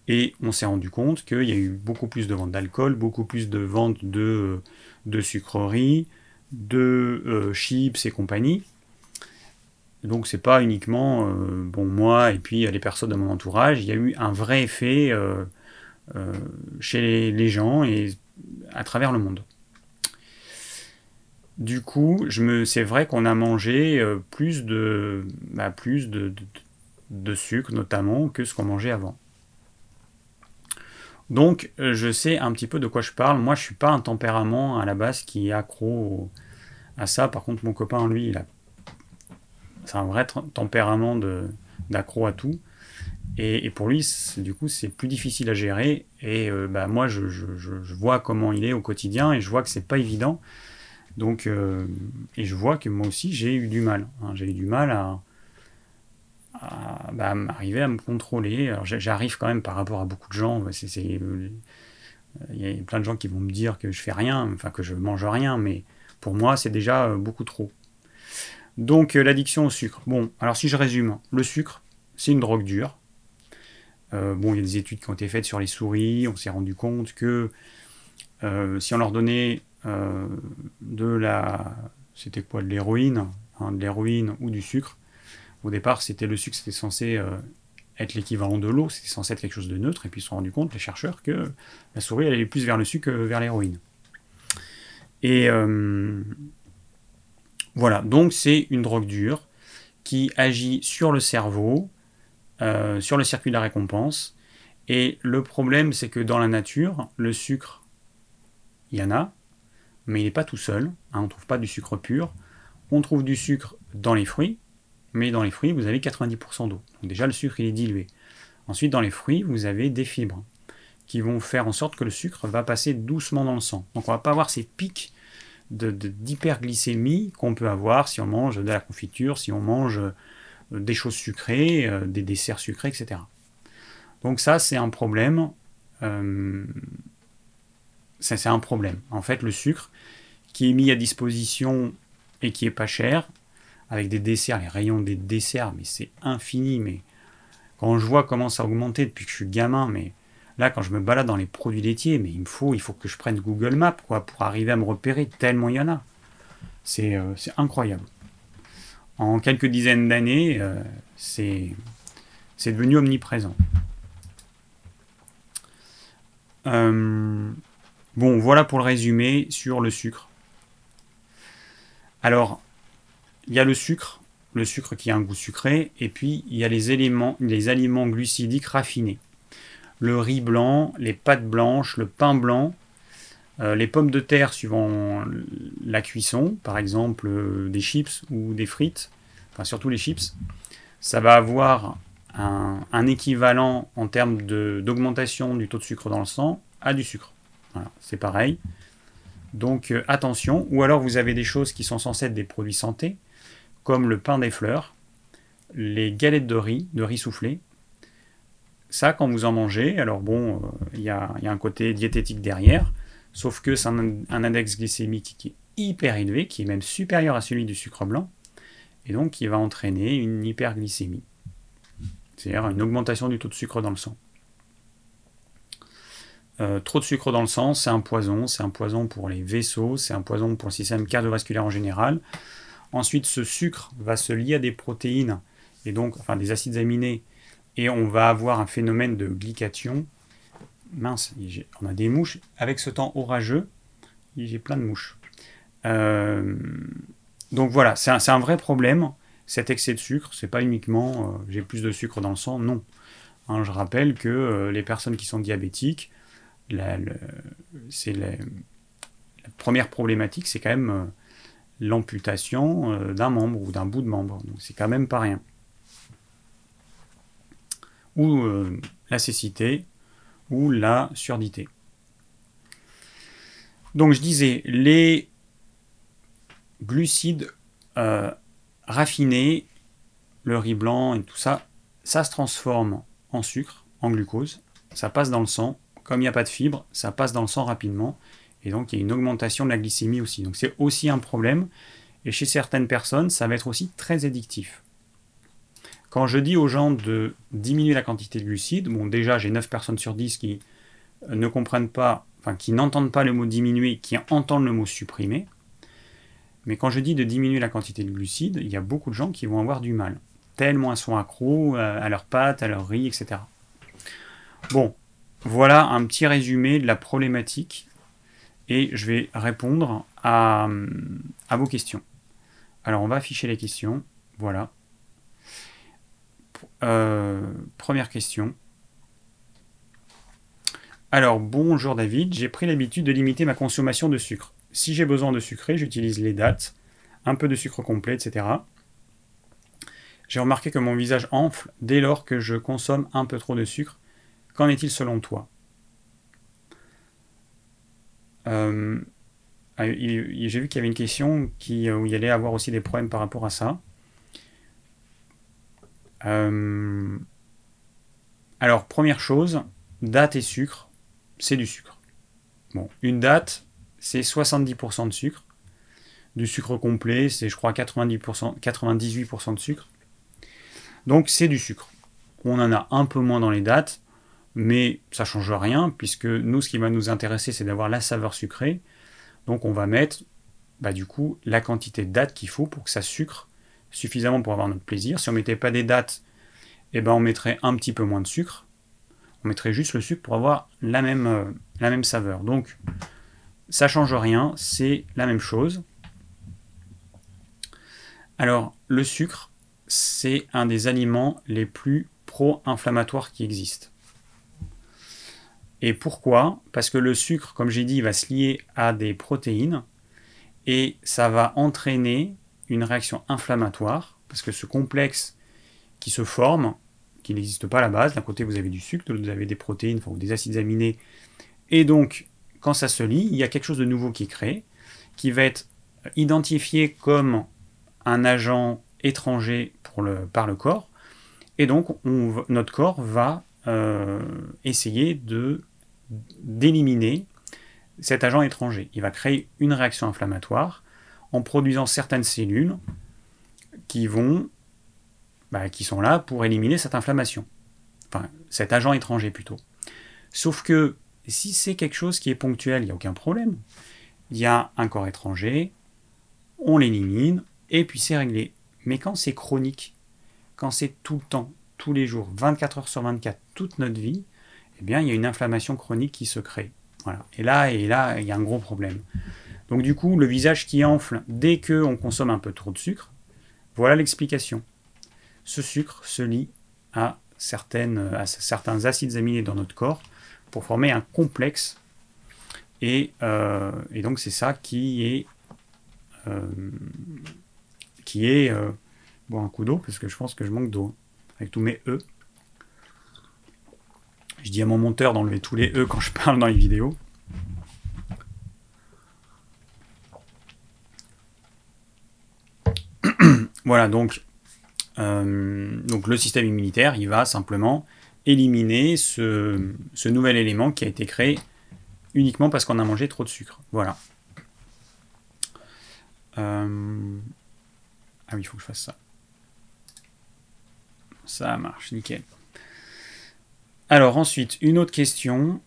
Et on s'est rendu compte qu'il y a eu beaucoup plus de ventes d'alcool, beaucoup plus de ventes de, de sucreries, de euh, chips et compagnie. Donc c'est pas uniquement euh, bon moi et puis les personnes de mon entourage, il y a eu un vrai effet euh, chez les, gens et à travers le monde. Du coup, je me, c'est vrai qu'on a mangé plus de, bah, plus de, de sucre notamment que ce qu'on mangeait avant. Donc euh, je sais un petit peu de quoi je parle. Moi je suis pas un tempérament à la base qui est accro à ça. Par contre mon copain lui il a c'est un vrai tempérament d'accro à tout. Et, pour lui, du coup, c'est plus difficile à gérer. Et euh, bah, moi, je, vois comment il est au quotidien et je vois que c'est pas évident. Donc, euh, et je vois que moi aussi, j'ai eu du mal. Hein. J'ai eu du mal à, à, bah, arriver à me contrôler. j'arrive quand même par rapport à beaucoup de gens. il y a plein de gens qui vont me dire que je fais rien, enfin que je mange rien, mais pour moi c'est déjà euh, beaucoup trop. Donc euh, l'addiction au sucre. Bon, alors si je résume, le sucre, c'est une drogue dure. Euh, bon, il y a des études qui ont été faites sur les souris. On s'est rendu compte que si on leur donnait de la, c'était quoi, de l'héroïne, hein, de l'héroïne ou du sucre, au départ, c'était le sucre, c'était censé euh, être l'équivalent de l'eau, c'était censé être quelque chose de neutre, et puis ils se sont rendus compte, les chercheurs, que la souris allait plus vers le sucre que vers l'héroïne. Et euh, voilà, donc c'est une drogue dure qui agit sur le cerveau, euh, sur le circuit de la récompense. Et le problème, c'est que dans la nature, le sucre, il y en a, mais il n'est pas tout seul. Hein, on ne trouve pas du sucre pur. On trouve du sucre dans les fruits, mais dans les fruits, vous avez 90% d'eau. Donc déjà, le sucre, il est dilué. Ensuite, dans les fruits, vous avez des fibres qui vont faire en sorte que le sucre va passer doucement dans le sang. Donc on ne va pas avoir ces pics d'hyperglycémie qu'on peut avoir si on mange de la confiture, si on mange euh, des choses sucrées, euh, des desserts sucrés, etc. Donc ça, c'est un problème. Euh, c'est un problème. En fait, le sucre qui est mis à disposition et qui est pas cher, avec des desserts, les rayons des desserts, mais c'est infini. Mais quand je vois comment ça a depuis que je suis gamin, mais Là, quand je me balade dans les produits laitiers, mais il me faut, il faut que je prenne Google Maps quoi, pour arriver à me repérer, tellement il y en a. C'est euh, incroyable. En quelques dizaines d'années, euh, c'est devenu omniprésent. Euh, bon, voilà pour le résumé sur le sucre. Alors, il y a le sucre, le sucre qui a un goût sucré, et puis il y a les éléments, les aliments glucidiques raffinés. Le riz blanc, les pâtes blanches, le pain blanc, euh, les pommes de terre suivant la cuisson, par exemple euh, des chips ou des frites, enfin surtout les chips, ça va avoir un, équivalent en termes d'augmentation du taux de sucre dans le sang à du sucre. C'est pareil. Donc euh, attention, ou alors vous avez des choses qui sont censées être des produits santé, comme le pain des fleurs, les galettes de riz, de riz soufflé. Ça, quand vous en mangez, alors bon, euh, il y, a, un côté diététique derrière, sauf que c'est un, index glycémique qui est hyper élevé, qui est même supérieur à celui du sucre blanc, et donc qui va entraîner une hyperglycémie, c'est-à-dire une augmentation du taux de sucre dans le sang. Euh, trop de sucre dans le sang, c'est un poison, c'est un poison pour les vaisseaux, c'est un poison pour le système cardiovasculaire en général. Ensuite, ce sucre va se lier à des protéines, et donc, enfin des acides aminés, et on va avoir un phénomène de glycation. Mince, on a des mouches. Avec ce temps orageux, j'ai plein de mouches. Euh, donc voilà, c'est un, vrai problème, cet excès de sucre. C'est pas uniquement euh, j'ai plus de sucre dans le sang, non. Hein, je rappelle que les personnes qui sont diabétiques, c'est la, première problématique, c'est quand même euh, l'amputation euh, d'un membre ou d'un bout de membre. Donc c'est quand même pas rien. Ou euh, la cécité ou la surdité. Donc je disais, les glucides raffinés, le riz blanc et tout ça, ça se transforme en sucre, en glucose, ça passe dans le sang, comme il n'y a pas de fibres, ça passe dans le sang rapidement. Et donc il y a une augmentation de la glycémie aussi. Donc c'est aussi un problème. Et chez certaines personnes, ça va être aussi très addictif. Quand je dis aux gens de diminuer la quantité de glucides, bon déjà j'ai 9 personnes sur 10 qui ne comprennent pas, enfin qui n'entendent pas le mot diminuer, qui entendent le mot supprimer. Mais quand je dis de diminuer la quantité de glucides, il y a beaucoup de gens qui vont avoir du mal. Tellement elles sont accros euh, à leurs pâtes, à leur riz, etc. Bon, voilà un petit résumé de la problématique et je vais répondre à, vos questions. Alors on va afficher les questions. Voilà. Euh, première question. Alors bonjour David, j'ai pris l'habitude de limiter ma consommation de sucre. Si j'ai besoin de sucrer, j'utilise les dates, un peu de sucre complet, etc. J'ai remarqué que mon visage enfle dès lors que je consomme un peu trop de sucre Qu'en est-il selon toi? Euh, ah, J'ai vu qu'il y avait une question qui, où il y allait avoir aussi des problèmes par rapport à ça. Euh, alors, première chose, date et sucre, c'est du sucre. Bon, une date, c'est 70% de sucre. Du sucre complet, c'est je crois 90%, 98% de sucre. Donc c'est du sucre. On en a un peu moins dans les dates, mais ça change rien, puisque nous, ce qui va nous intéresser, c'est d'avoir la saveur sucrée. Donc on va mettre, bah, du coup, la quantité de dates qu'il faut pour que ça sucre suffisamment pour avoir notre plaisir. Si on ne mettait pas des dates, eh ben, on mettrait un petit peu moins de sucre. On mettrait juste le sucre pour avoir la même, euh, saveur. Donc, ça change rien, c'est la même chose. Alors, le sucre, c'est un des aliments les plus pro-inflammatoires qui existent. Et pourquoi? Parce que le sucre, comme j'ai dit, va se lier à des protéines et ça va entraîner une réaction inflammatoire parce que ce complexe qui se forme, qui n'existe pas à la base, d'un côté vous avez du sucre, de l'autre vous avez des protéines, ou des acides aminés, et donc quand ça se lie, il y a quelque chose de nouveau qui est créé, qui va être identifié comme un agent étranger par le corps, et donc notre corps va euh, essayer d'éliminer cet agent étranger. Il va créer une réaction inflammatoire en produisant certaines cellules qui vont, bah, qui sont là pour éliminer cette inflammation. Enfin, cet agent étranger plutôt. Sauf que si c'est quelque chose qui est ponctuel, il n'y a aucun problème. Il y a un corps étranger, on l'élimine, et puis c'est réglé. Mais quand c'est chronique, quand c'est tout le temps, tous les jours, 24 heures sur 24, toute notre vie, eh bien, il y a une inflammation chronique qui se crée. Et là, et là, il y a un gros problème. Donc du coup, le visage qui enfle dès qu'on consomme un peu trop de sucre, voilà l'explication. Ce sucre se lie à, certaines, certains acides aminés dans notre corps pour former un complexe. Et, euh, donc c'est ça qui est... Euh. Euh, bon, un coup d'eau, parce que je pense que je manque d'eau. Avec tous mes E. Je dis à mon monteur d'enlever tous les E quand je parle dans les vidéos. Voilà, donc, euh, donc le système immunitaire, il va simplement éliminer ce, nouvel élément qui a été créé uniquement parce qu'on a mangé trop de sucre. Voilà. Euh, ah oui, il faut que je fasse ça. Ça marche, nickel. Alors ensuite, une autre question.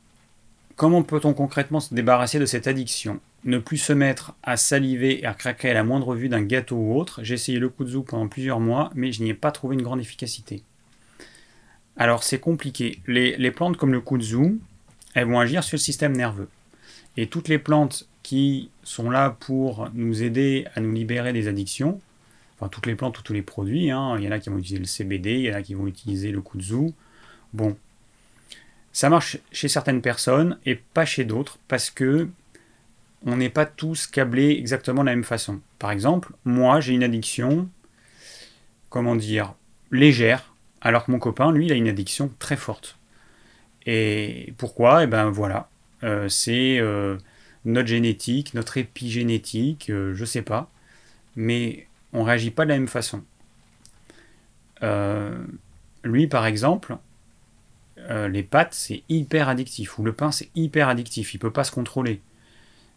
Comment peut-on concrètement se débarrasser de cette addiction? Ne plus se mettre à saliver et à craquer à la moindre vue d'un gâteau ou autre. J'ai essayé le kudzu pendant plusieurs mois, mais je n'y ai pas trouvé une grande efficacité. Alors c'est compliqué. Les, plantes comme le kudzu, elles vont agir sur le système nerveux. Et toutes les plantes qui sont là pour nous aider à nous libérer des addictions, enfin toutes les plantes ou tous les produits, hein, il y en a qui vont utiliser le CBD, il y en a qui vont utiliser le kudzu. Bon, ça marche chez certaines personnes et pas chez d'autres parce que on n'est pas tous câblés exactement de la même façon. Par exemple, moi j'ai une addiction, comment dire, légère, alors que mon copain, lui, il a une addiction très forte. Et pourquoi? Eh ben voilà, euh, c'est euh, notre génétique, notre épigénétique, euh, je sais pas, mais on réagit pas de la même façon. lui, par exemple, euh, les pâtes, c'est hyper addictif, ou le pain, c'est hyper addictif, il peut pas se contrôler.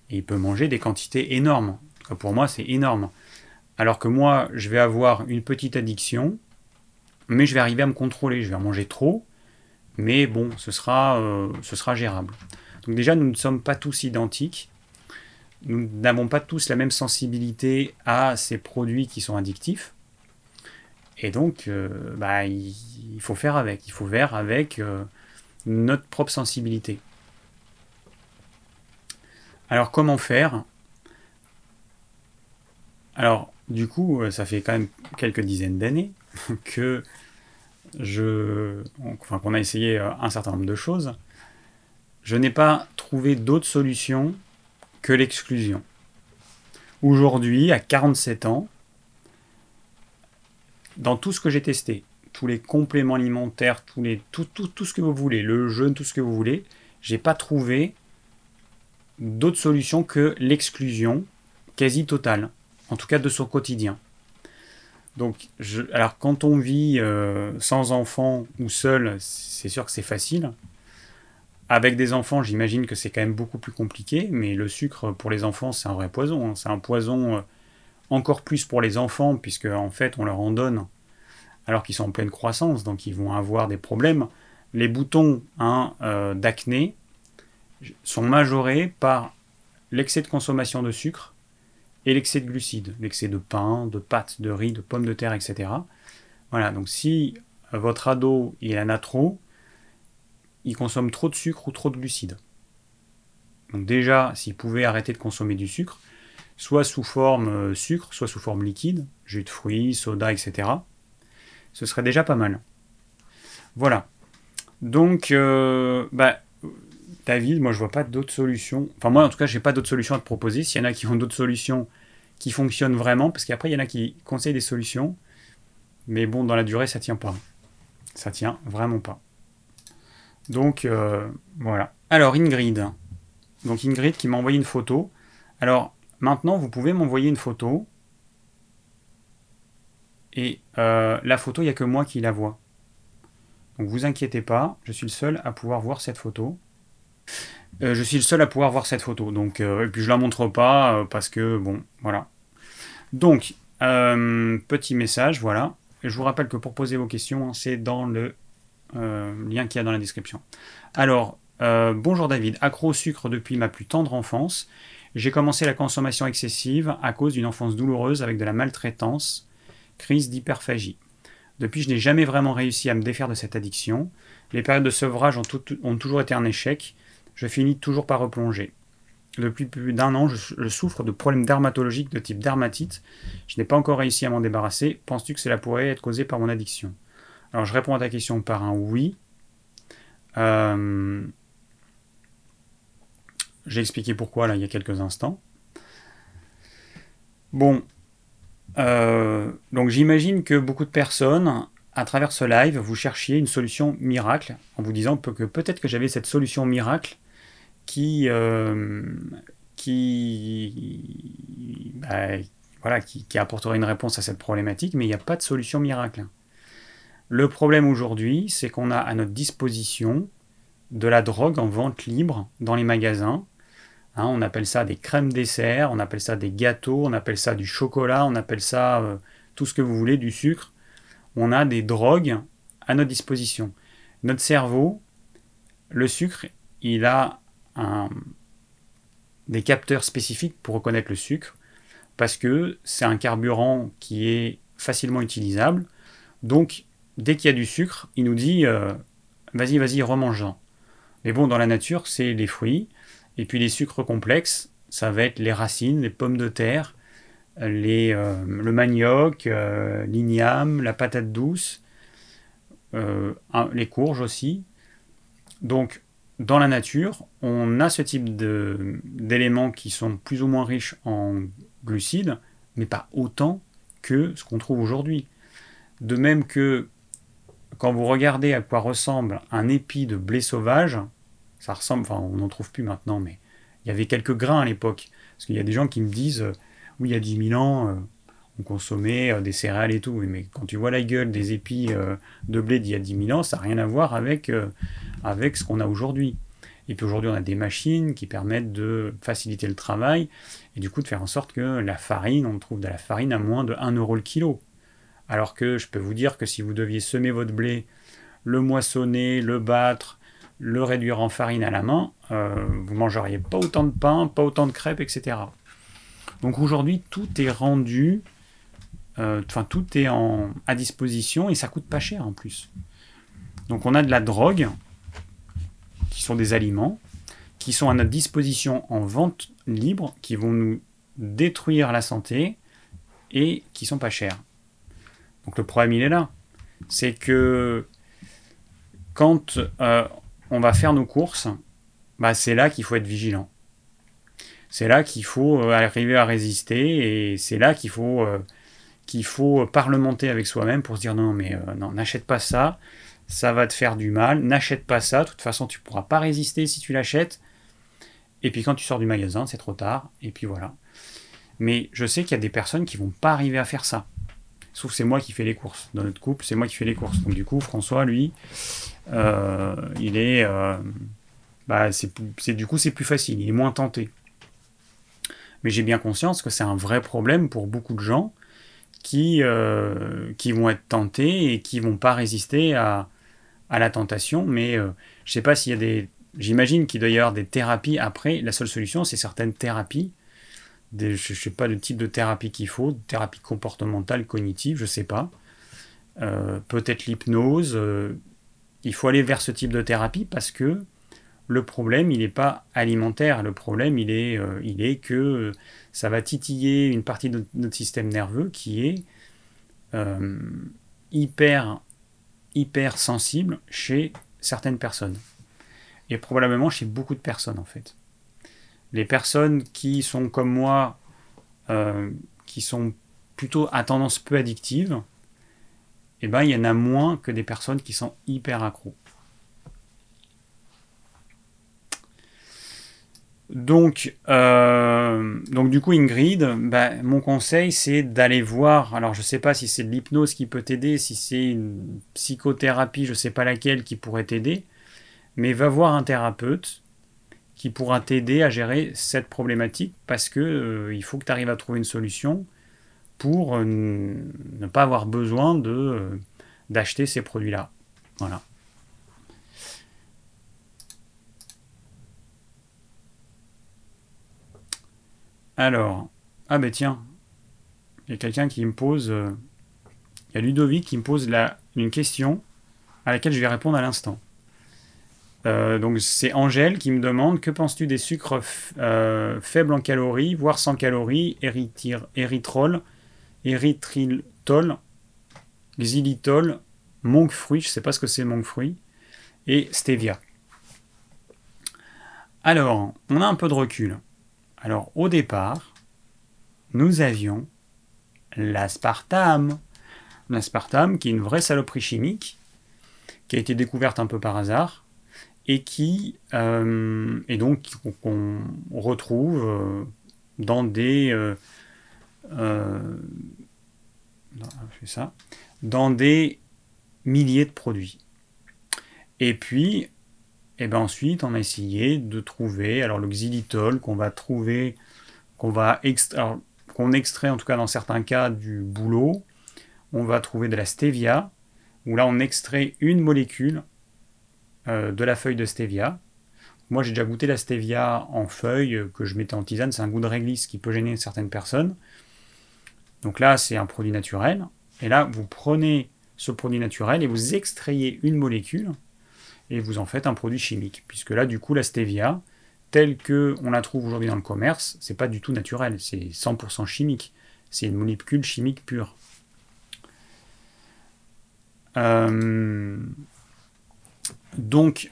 Et il peut manger des quantités énormes. pour moi, c'est énorme. Alors que moi, je vais avoir une petite addiction, mais je vais arriver à me contrôler. Je vais en manger trop, mais bon, ce sera, euh, ce sera gérable. Donc déjà, nous ne sommes pas tous identiques. Nous n'avons pas tous la même sensibilité à ces produits qui sont addictifs. Et donc, euh, bah, il, faut faire avec. Il faut faire avec euh, notre propre sensibilité. Alors, comment faire? Alors, du coup, euh, ça fait quand même quelques dizaines d'années que je, enfin, qu'on a essayé un certain nombre de choses. Je n'ai pas trouvé d'autre solution que l'exclusion. Aujourd'hui, à 47 ans, dans tout ce que j'ai testé, tous les compléments alimentaires, tout, tout, tout ce que vous voulez, le jeûne, tout ce que vous voulez, j'ai pas trouvé d'autre solution que l'exclusion quasi totale, en tout cas de son quotidien. Donc, alors quand on vit euh, sans enfants ou seul, c'est sûr que c'est facile. Avec des enfants, j'imagine que c'est quand même beaucoup plus compliqué, mais le sucre pour les enfants, c'est un vrai poison. Hein. C'est un poison euh, encore plus pour les enfants, puisque en fait on leur en donne alors qu'ils sont en pleine croissance, donc ils vont avoir des problèmes. Les boutons hein, euh, d'acné sont majorés par l'excès de consommation de sucre et l'excès de glucides, l'excès de pain, de pâtes, de riz, de pommes de terre, etc. Voilà, donc si votre ado il en a trop, il consomme trop de sucre ou trop de glucides. Donc déjà, s'il pouvait arrêter de consommer du sucre, soit sous forme euh, sucre, soit sous forme liquide, jus de fruits, soda, etc. Ce serait déjà pas mal. Voilà. Donc, euh, bah, David, moi je vois pas d'autres solutions. Enfin, moi en tout cas, j'ai pas d'autres solutions à te proposer. S'il y en a qui ont d'autres solutions qui fonctionnent vraiment, parce qu'après il y en a qui conseillent des solutions, mais bon, dans la durée, ça tient pas. Ça tient vraiment pas. Donc, euh, voilà. Alors, Ingrid. Donc, Ingrid qui m'a envoyé une photo. Alors, Maintenant, vous pouvez m'envoyer une photo. Et euh, la photo, il n'y a que moi qui la vois. Donc vous inquiétez pas, je suis le seul à pouvoir voir cette photo. Euh, je suis le seul à pouvoir voir cette photo. Donc, euh, et puis je la montre pas parce que bon, voilà. Donc, petit message, voilà. Je vous rappelle que pour poser vos questions, hein, c'est dans le lien qu'il y a dans la description. Alors, Euh, bonjour David, accro au sucre depuis ma plus tendre enfance. J'ai commencé la consommation excessive à cause d'une enfance douloureuse avec de la maltraitance, crise d'hyperphagie. Depuis, je n'ai jamais vraiment réussi à me défaire de cette addiction. Les périodes de sevrage ont toujours été un échec. Je finis toujours par replonger. Depuis plus d'un an, je, souffre de problèmes dermatologiques de type dermatite. Je n'ai pas encore réussi à m'en débarrasser. Penses-tu que cela pourrait être causé par mon addiction? Alors, je réponds à ta question par un oui. Euh, j'ai expliqué pourquoi là il y a quelques instants. Bon, euh, donc j'imagine que beaucoup de personnes, à travers ce live, vous cherchiez une solution miracle en vous disant que peut-être que j'avais cette solution miracle qui, euh, qui, bah, voilà, qui, apporterait une réponse à cette problématique, mais il n'y a pas de solution miracle. Le problème aujourd'hui, c'est qu'on a à notre disposition de la drogue en vente libre dans les magasins. Hein, on appelle ça des crèmes dessert, on appelle ça des gâteaux, on appelle ça du chocolat, on appelle ça euh, tout ce que vous voulez, du sucre. On a des drogues à notre disposition. Notre cerveau, le sucre, il a des capteurs spécifiques pour reconnaître le sucre, parce que c'est un carburant qui est facilement utilisable. Donc, dès qu'il y a du sucre, il nous dit euh, vas-y, vas-y, remange-en. Mais bon, dans la nature, c'est les fruits. Et puis les sucres complexes, ça va être les racines, les pommes de terre, euh, le manioc, euh, l'igname, la patate douce, les courges aussi. Donc, dans la nature, on a ce type d'éléments qui sont plus ou moins riches en glucides, mais pas autant que ce qu'on trouve aujourd'hui. De même que quand vous regardez à quoi ressemble un épi de blé sauvage, ça ressemble, enfin on n'en trouve plus maintenant, mais il y avait quelques grains à l'époque. Parce qu'il y a des gens qui me disent, euh, oui, il y a 10 000 ans, euh, on consommait euh, des céréales et tout. Mais quand tu vois la gueule des épis de blé d'il y a 10 000 ans, ça n'a rien à voir avec avec ce qu'on a aujourd'hui. Et puis aujourd'hui, on a des machines qui permettent de faciliter le travail et du coup de faire en sorte que la farine, on trouve de la farine à moins de 1 euro le kilo. Alors que je peux vous dire que si vous deviez semer votre blé, le moissonner, le battre, le réduire en farine à la main, euh, vous mangeriez pas autant de pain, pas autant de crêpes, etc. Donc aujourd'hui, tout est rendu, euh, enfin tout est à disposition et ça coûte pas cher en plus. Donc on a de la drogue qui sont des aliments, qui sont à notre disposition en vente libre, qui vont nous détruire la santé et qui sont pas chers. Donc le problème il est là, c'est que quand euh, on va faire nos courses, bah, c'est là qu'il faut être vigilant. C'est là qu'il faut euh, arriver à résister et c'est là qu'il faut, euh, qu'il faut parlementer avec soi-même pour se dire non mais non n'achète pas ça, ça va te faire du mal, n'achète pas ça, de toute façon tu pourras pas résister si tu l'achètes. Et puis quand tu sors du magasin, c'est trop tard, et puis voilà. Mais je sais qu'il y a des personnes qui vont pas arriver à faire ça. Sauf c'est moi qui fais les courses. Dans notre couple, c'est moi qui fais les courses. Donc du coup, François, lui, euh, il est... Euh, bah, c'est, du coup, c'est plus facile, il est moins tenté. Mais j'ai bien conscience que c'est un vrai problème pour beaucoup de gens qui, euh, qui vont être tentés et qui vont pas résister à, à la tentation, mais euh, je sais pas s'il y a des... J'imagine qu'il doit y avoir des thérapies après. La seule solution, c'est certaines thérapies. Je ne sais pas le type de thérapie qu'il faut, thérapie comportementale, cognitive, je ne sais pas. Euh, peut-être l'hypnose. Euh, il faut aller vers ce type de thérapie parce que le problème, il n'est pas alimentaire. Le problème, il est, est que ça va titiller une partie de notre système nerveux qui est hyper hyper sensible chez certaines personnes. Et probablement chez beaucoup de personnes en fait. Les personnes qui sont comme moi, euh, qui sont plutôt à tendance peu addictive, eh ben, il y en a moins que des personnes qui sont hyper accros. Donc, euh, donc du coup, Ingrid, bah, mon conseil, c'est d'aller voir. Alors, je ne sais pas si c'est de l'hypnose qui peut t'aider, si c'est une psychothérapie, je ne sais pas laquelle qui pourrait t'aider, mais va voir un thérapeute qui pourra t'aider à gérer cette problématique parce que euh, il faut que tu arrives à trouver une solution pour euh, ne pas avoir besoin de d'acheter ces produits-là. Voilà. Alors, ah ben tiens, il y a quelqu'un qui me pose, euh, il y a Ludovic qui me pose une question à laquelle je vais répondre à l'instant. Euh, donc c'est Angèle qui me demande que penses-tu des sucres euh, faibles en calories, voire sans calories, érythrol, érythritol, xylitol, monk fruit, je ne sais pas ce que c'est monk fruit, et stevia. Alors, on a un peu de recul. Alors au départ, nous avions l'aspartame. L'aspartame qui est une vraie saloperie chimique, qui a été découverte un peu par hasard, et qui euh, et donc qu'on retrouve euh, dans des euh, dans des milliers de produits. Et puis, et eh ben ensuite, on a essayé de trouver, alors le xylitol qu'on va trouver, qu'on va qu'on extrait en tout cas dans certains cas du boulot, on va trouver de la stevia, où là on extrait une molécule euh, de la feuille de stevia. Moi, j'ai déjà goûté la stevia en feuille que je mettais en tisane. C'est un goût de réglisse qui peut gêner certaines personnes. Donc là, c'est un produit naturel. Et là, vous prenez ce produit naturel et vous extrayez une molécule et vous en faites un produit chimique. Puisque là, du coup, la stevia, telle que on la trouve aujourd'hui dans le commerce, c'est pas du tout naturel. C'est 100% chimique. C'est une molécule chimique pure. Euh, donc,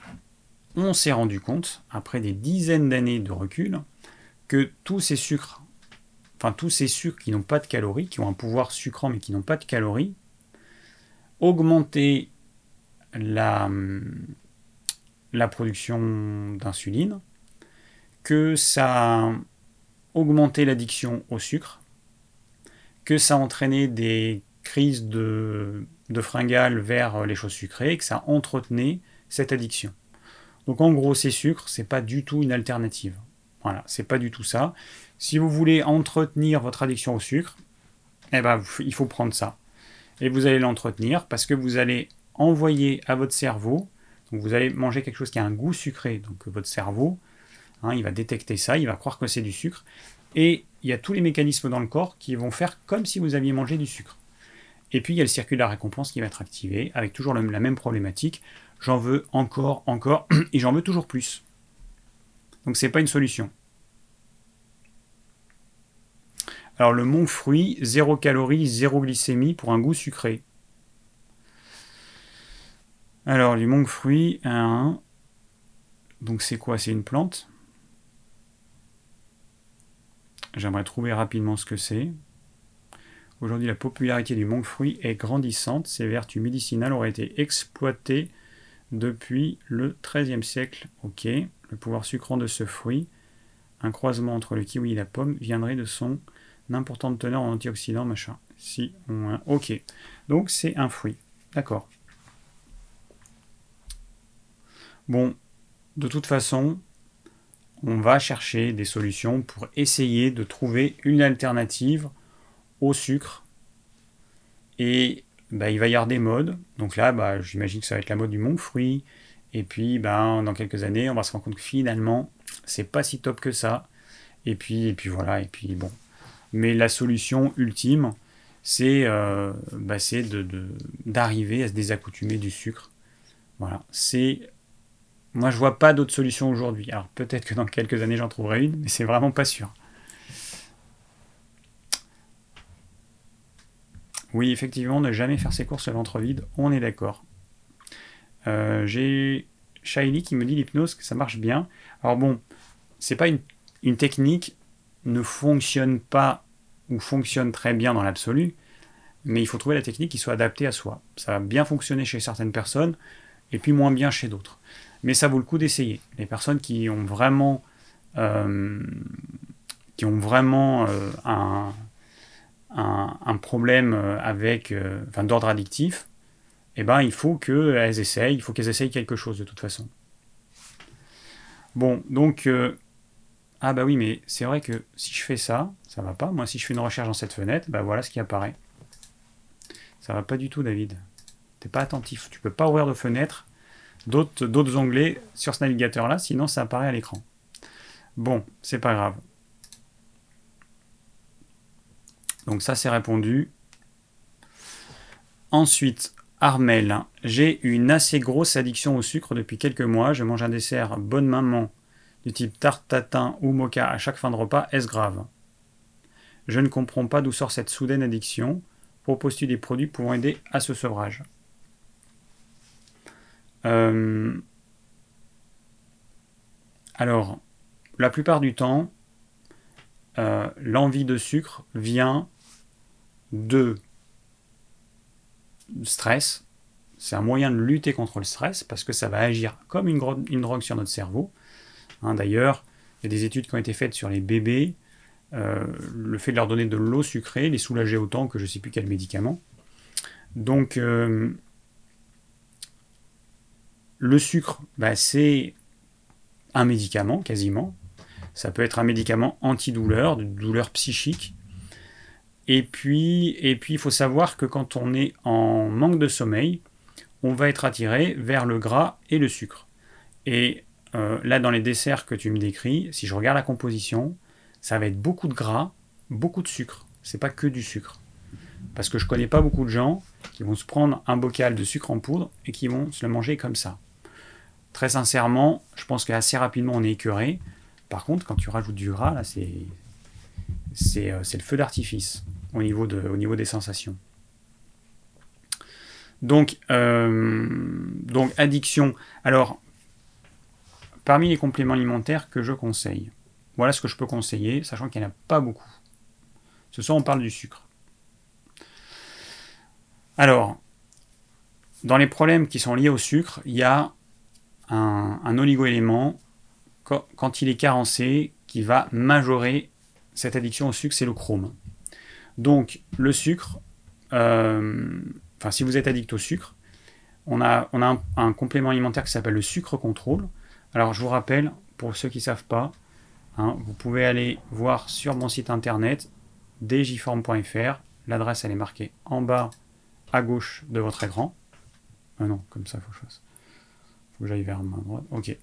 on s'est rendu compte, après des dizaines d'années de recul, que tous ces sucres, enfin tous ces sucres qui n'ont pas de calories, qui ont un pouvoir sucrant mais qui n'ont pas de calories, augmentaient la, la production d'insuline, que ça augmentait l'addiction au sucre, que ça entraînait des crises de, de fringales vers les choses sucrées, que ça entretenait cette addiction. Donc en gros, ces sucres, c'est pas du tout une alternative. Voilà, c'est pas du tout ça. Si vous voulez entretenir votre addiction au sucre, eh ben, il faut prendre ça. Et vous allez l'entretenir parce que vous allez envoyer à votre cerveau, donc vous allez manger quelque chose qui a un goût sucré, donc votre cerveau, hein, il va détecter ça, il va croire que c'est du sucre, et il y a tous les mécanismes dans le corps qui vont faire comme si vous aviez mangé du sucre. Et puis il y a le circuit de la récompense qui va être activé avec toujours la même problématique j'en veux encore, encore, et j'en veux toujours plus. Donc c'est pas une solution. Alors le mont fruit, 0 calories, 0 glycémie pour un goût sucré. Alors les monk fruits, 1. Donc c'est quoi? C'est une plante J'aimerais trouver rapidement ce que c'est. Aujourd'hui, la popularité du monk fruit est grandissante. Ses vertus médicinales auraient été exploitées depuis le XIIIe siècle. Ok, le pouvoir sucrant de ce fruit, un croisement entre le kiwi et la pomme, viendrait de son importante teneur en antioxydants, machin. Si. Ok, donc c'est un fruit. D'accord. Bon, de toute façon, on va chercher des solutions pour essayer de trouver une alternative au sucre. Et bah, il va y avoir des modes. Donc là, bah, j'imagine que ça va être la mode du monk fruit. Et puis, bah, dans quelques années, on va se rendre compte que finalement, c'est pas si top que ça. Et puis, puis voilà. Et puis bon. Mais la solution ultime, c'est euh, bah, d'arriver à se désaccoutumer du sucre. Voilà. C'est moi, je vois pas d'autre solution aujourd'hui. Alors peut-être que dans quelques années, j'en trouverai une, mais c'est vraiment pas sûr. Oui, effectivement, ne jamais faire ses courses le ventre vide, on est d'accord. Euh, j'ai Shaili qui me dit l'hypnose que ça marche bien. Alors bon, c'est pas une, technique ne fonctionne pas ou fonctionne très bien dans l'absolu, mais il faut trouver la technique qui soit adaptée à soi. Ça va bien fonctionner chez certaines personnes et puis moins bien chez d'autres. Mais ça vaut le coup d'essayer. Les personnes qui ont vraiment, euh, qui ont vraiment euh, un, un, problème euh, avec, enfin, d'ordre addictif, eh ben, il faut qu'elles essayent, il faut qu'elles essayent quelque chose de toute façon. Bon, donc, ah bah oui, mais c'est vrai que si je fais ça, ça va pas. Moi, si je fais une recherche dans cette fenêtre, bah voilà ce qui apparaît. Ça va pas du tout, David. T'es pas attentif. Tu peux pas ouvrir de fenêtre, d'autres onglets sur ce navigateur-là, sinon ça apparaît à l'écran. Bon, c'est pas grave. Donc ça c'est répondu. Ensuite, Armel, j'ai une assez grosse addiction au sucre depuis quelques mois. Je mange un dessert bonne maman du type tarte tatin ou mocha à chaque fin de repas. Est-ce grave? Je ne comprends pas d'où sort cette soudaine addiction. Proposes-tu des produits pouvant aider à ce sevrage? Euh, Alors, la plupart du temps, euh, l'envie de sucre vient de stress. C'est un moyen de lutter contre le stress parce que ça va agir comme une, drogue sur notre cerveau. Hein, d'ailleurs, il y a des études qui ont été faites sur les bébés. Euh, le fait de leur donner de l'eau sucrée les soulageait autant que je ne sais plus quel médicament. Donc, le sucre, bah, c'est un médicament quasiment. Ça peut être un médicament antidouleur, de douleur psychique. Et puis, et puis, il faut savoir que quand on est en manque de sommeil, on va être attiré vers le gras et le sucre. Et euh, là, dans les desserts que tu me décris, si je regarde la composition, ça va être beaucoup de gras, beaucoup de sucre. C'est pas que du sucre. Parce que je connais pas beaucoup de gens qui vont se prendre un bocal de sucre en poudre et qui vont se le manger comme ça. Très sincèrement, je pense qu'assez rapidement on est écœuré. Par contre, quand tu rajoutes du gras, là, c'est, euh, le feu d'artifice au niveau, de, au niveau des sensations. Donc, euh, donc, addiction. Alors, parmi les compléments alimentaires que je conseille, voilà ce que je peux conseiller, sachant qu'il n'y en a pas beaucoup. Ce soir, on parle du sucre. Alors, dans les problèmes qui sont liés au sucre, il y a un, oligoélément, quand il est carencé, qui va majorer cette addiction au sucre, c'est le chrome. Donc le sucre, euh, enfin si vous êtes addict au sucre, on a, on a un, complément alimentaire qui s'appelle le sucre contrôle. Alors je vous rappelle, pour ceux qui ne savent pas, hein, vous pouvez aller voir sur mon site internet djform.fr. L'adresse elle est marquée en bas à gauche de votre écran. Ah non, comme ça, il faut que je. Ok.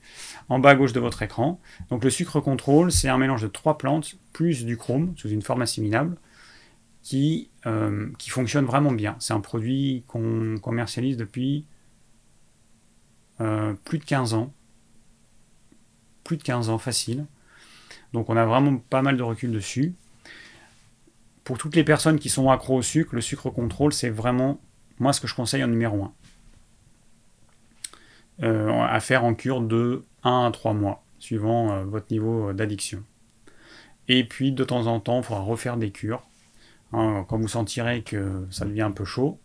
En bas à gauche de votre écran. Donc le sucre contrôle, c'est un mélange de trois plantes plus du chrome sous une forme assimilable qui, euh, fonctionne vraiment bien. C'est un produit qu'on commercialise depuis euh, plus de 15 ans. Plus de 15 ans facile. Donc on a vraiment pas mal de recul dessus. Pour toutes les personnes qui sont accro au sucre, le sucre contrôle, c'est vraiment moi ce que je conseille en numéro 1. Euh, à faire en cure de 1 à 3 mois, suivant votre niveau d'addiction. Et puis de temps en temps, il faudra refaire des cures Hein, quand vous sentirez que ça devient un peu chaud,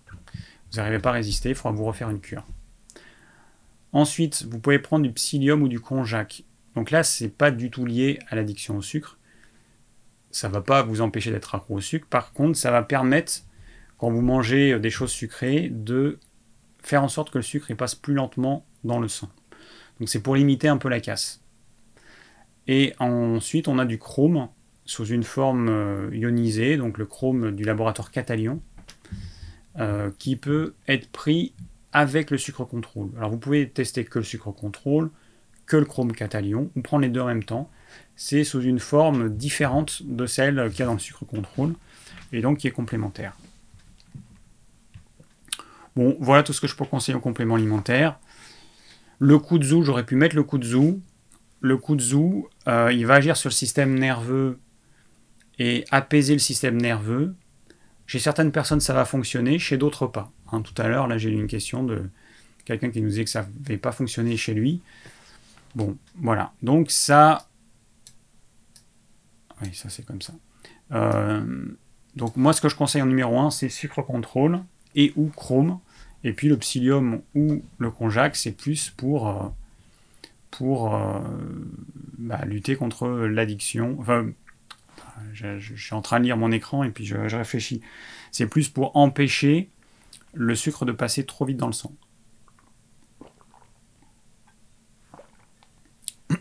vous n'arrivez pas à résister, il faudra vous refaire une cure. Ensuite, vous pouvez prendre du psyllium ou du konjac. Donc là, c'est pas du tout lié à l'addiction au sucre. Ça va pas vous empêcher d'être accro au sucre. Par contre, ça va permettre, quand vous mangez des choses sucrées, de faire en sorte que le sucre passe plus lentement dans le sang. Donc c'est pour limiter un peu la casse. Et ensuite, on a du chrome sous une forme euh, ionisée, donc le chrome du laboratoire Catalion, euh, qui peut être pris avec le sucre contrôle. Alors vous pouvez tester que le sucre contrôle, que le chrome Catalion, ou prendre les deux en même temps. C'est sous une forme différente de celle qu'il y a dans le sucre contrôle, et donc qui est complémentaire. Bon, voilà tout ce que je peux conseiller en complément alimentaire. Le kudzu, j'aurais pu mettre le kudzu. Le kudzu, euh, il va agir sur le système nerveux et apaiser le système nerveux. Chez certaines personnes, ça va fonctionner, chez d'autres pas. Hein, tout à l'heure, là, j'ai eu une question de quelqu'un qui nous disait que ça n'avait pas fonctionné chez lui. Bon, voilà. Donc ça... Oui, ça c'est comme ça. Euh, donc moi, ce que je conseille en numéro 1, c'est sucre contrôle et ou chrome. Et puis le psyllium ou le konjac, c'est plus pour, euh, pour euh, bah, lutter contre l'addiction, enfin je, suis en train de lire mon écran et puis je, réfléchis. C'est plus pour empêcher le sucre de passer trop vite dans le sang.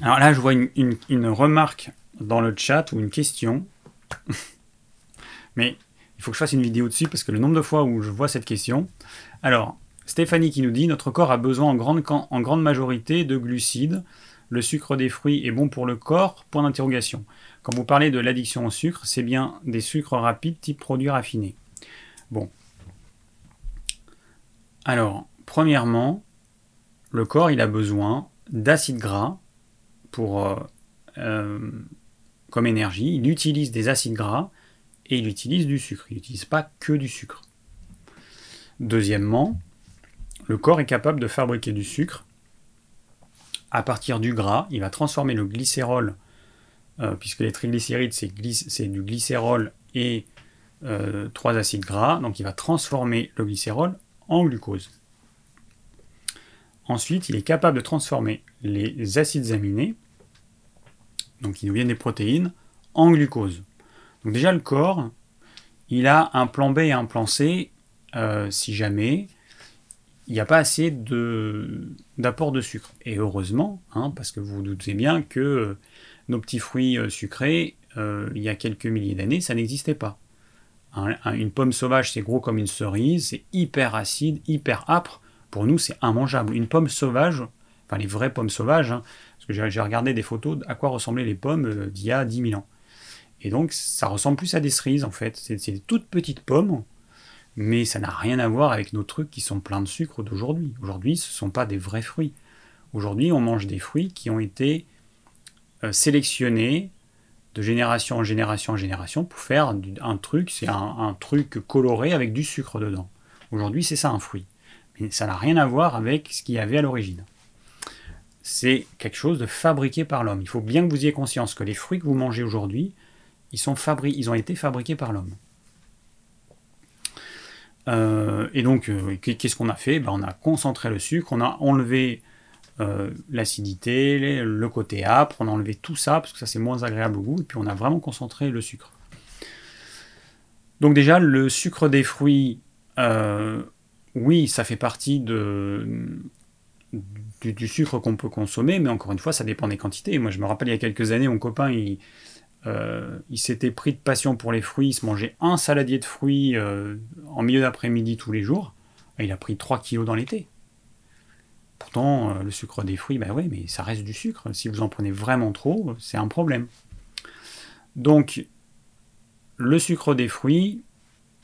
Alors là, je vois une, remarque dans le chat ou une question. Mais il faut que je fasse une vidéo dessus parce que le nombre de fois où je vois cette question. Alors, Stéphanie qui nous dit Notre corps a besoin en grande, majorité de glucides le sucre des fruits est bon pour le corps? Point d'interrogation. quand vous parlez de l'addiction au sucre, c'est bien des sucres rapides type produits raffinés. Bon. Alors, premièrement, le corps, il a besoin d'acides gras pour, euh, euh, comme énergie. Il utilise des acides gras et il utilise du sucre. Il n'utilise pas que du sucre. Deuxièmement, le corps est capable de fabriquer du sucre à partir du gras. Il va transformer le glycérol, euh, puisque les triglycérides, c'est du glycérol et trois acides gras. Donc il va transformer le glycérol en glucose. Ensuite, il est capable de transformer les acides aminés, donc qui nous viennent des protéines, en glucose. Donc déjà, le corps, il a un plan B et un plan C euh, si jamais il n'y a pas assez d'apport de, sucre. Et heureusement, hein, parce que vous vous doutez bien que euh, nos petits fruits euh, sucrés, il y a quelques milliers d'années, ça n'existait pas. une pomme sauvage, c'est gros comme une cerise, c'est hyper acide, hyper âpre pour nous, c'est immangeable. Une pomme sauvage, enfin les vraies pommes sauvages, hein, parce que j'ai regardé des photos à quoi ressemblaient les pommes d'il y a 10 000 ans. Et donc, ça ressemble plus à des cerises, en fait. C'est des toutes petites pommes, mais ça n'a rien à voir avec nos trucs qui sont pleins de sucre d'aujourd'hui. Aujourd'hui, ce ne sont pas des vrais fruits. Aujourd'hui, on mange des fruits qui ont été euh, sélectionnés de génération en génération en génération pour faire un truc, c'est un truc coloré avec du sucre dedans. Aujourd'hui, c'est ça un fruit. Mais ça n'a rien à voir avec ce qu'il y avait à l'origine. C'est quelque chose de fabriqué par l'homme. Il faut bien que vous ayez conscience que les fruits que vous mangez aujourd'hui, ils, sont ils ont été fabriqués par l'homme. Euh, et donc, euh, qu'est-ce qu'on a fait? Ben, On a concentré le sucre, on a enlevé euh, l'acidité, le côté âpre, on a enlevé tout ça, parce que ça c'est moins agréable au goût, et puis on a vraiment concentré le sucre. Donc déjà, le sucre des fruits, oui, ça fait partie de, du, sucre qu'on peut consommer, mais encore une fois, ça dépend des quantités. Moi, je me rappelle il y a quelques années, mon copain, il, euh, s'était pris de passion pour les fruits, il se mangeait un saladier de fruits euh, en milieu d'après-midi tous les jours, il a pris 3 kilos dans l'été. Pourtant, euh, le sucre des fruits, ben oui, mais ça reste du sucre. Si vous en prenez vraiment trop, c'est un problème. Donc, le sucre des fruits,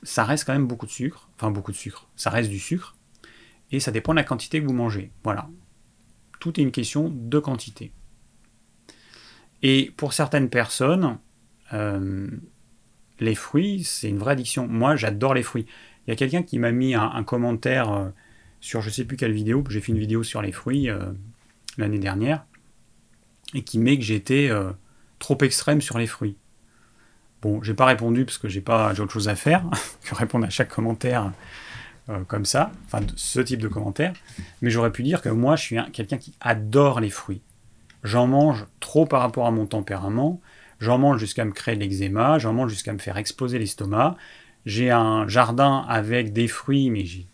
ça reste quand même beaucoup de sucre, enfin beaucoup de sucre, ça reste du sucre, et ça dépend de la quantité que vous mangez. Voilà. Tout est une question de quantité. Et pour certaines personnes, euh, les fruits, c'est une vraie addiction. Moi, j'adore les fruits. Il y a quelqu'un qui m'a mis un, commentaire euh, sur je sais plus quelle vidéo, j'ai fait une vidéo sur les fruits euh, l'année dernière, et qui met que j'étais trop extrême sur les fruits. Bon, j'ai pas répondu parce que j'ai pas autre chose à faire que répondre à chaque commentaire comme ça, enfin ce type de commentaire. Mais j'aurais pu dire que moi, je suis quelqu'un qui adore les fruits. J'en mange trop par rapport à mon tempérament. J'en mange jusqu'à me créer de l'eczéma. J'en mange jusqu'à me faire exploser l'estomac. J'ai un jardin avec des fruits, mais j'ai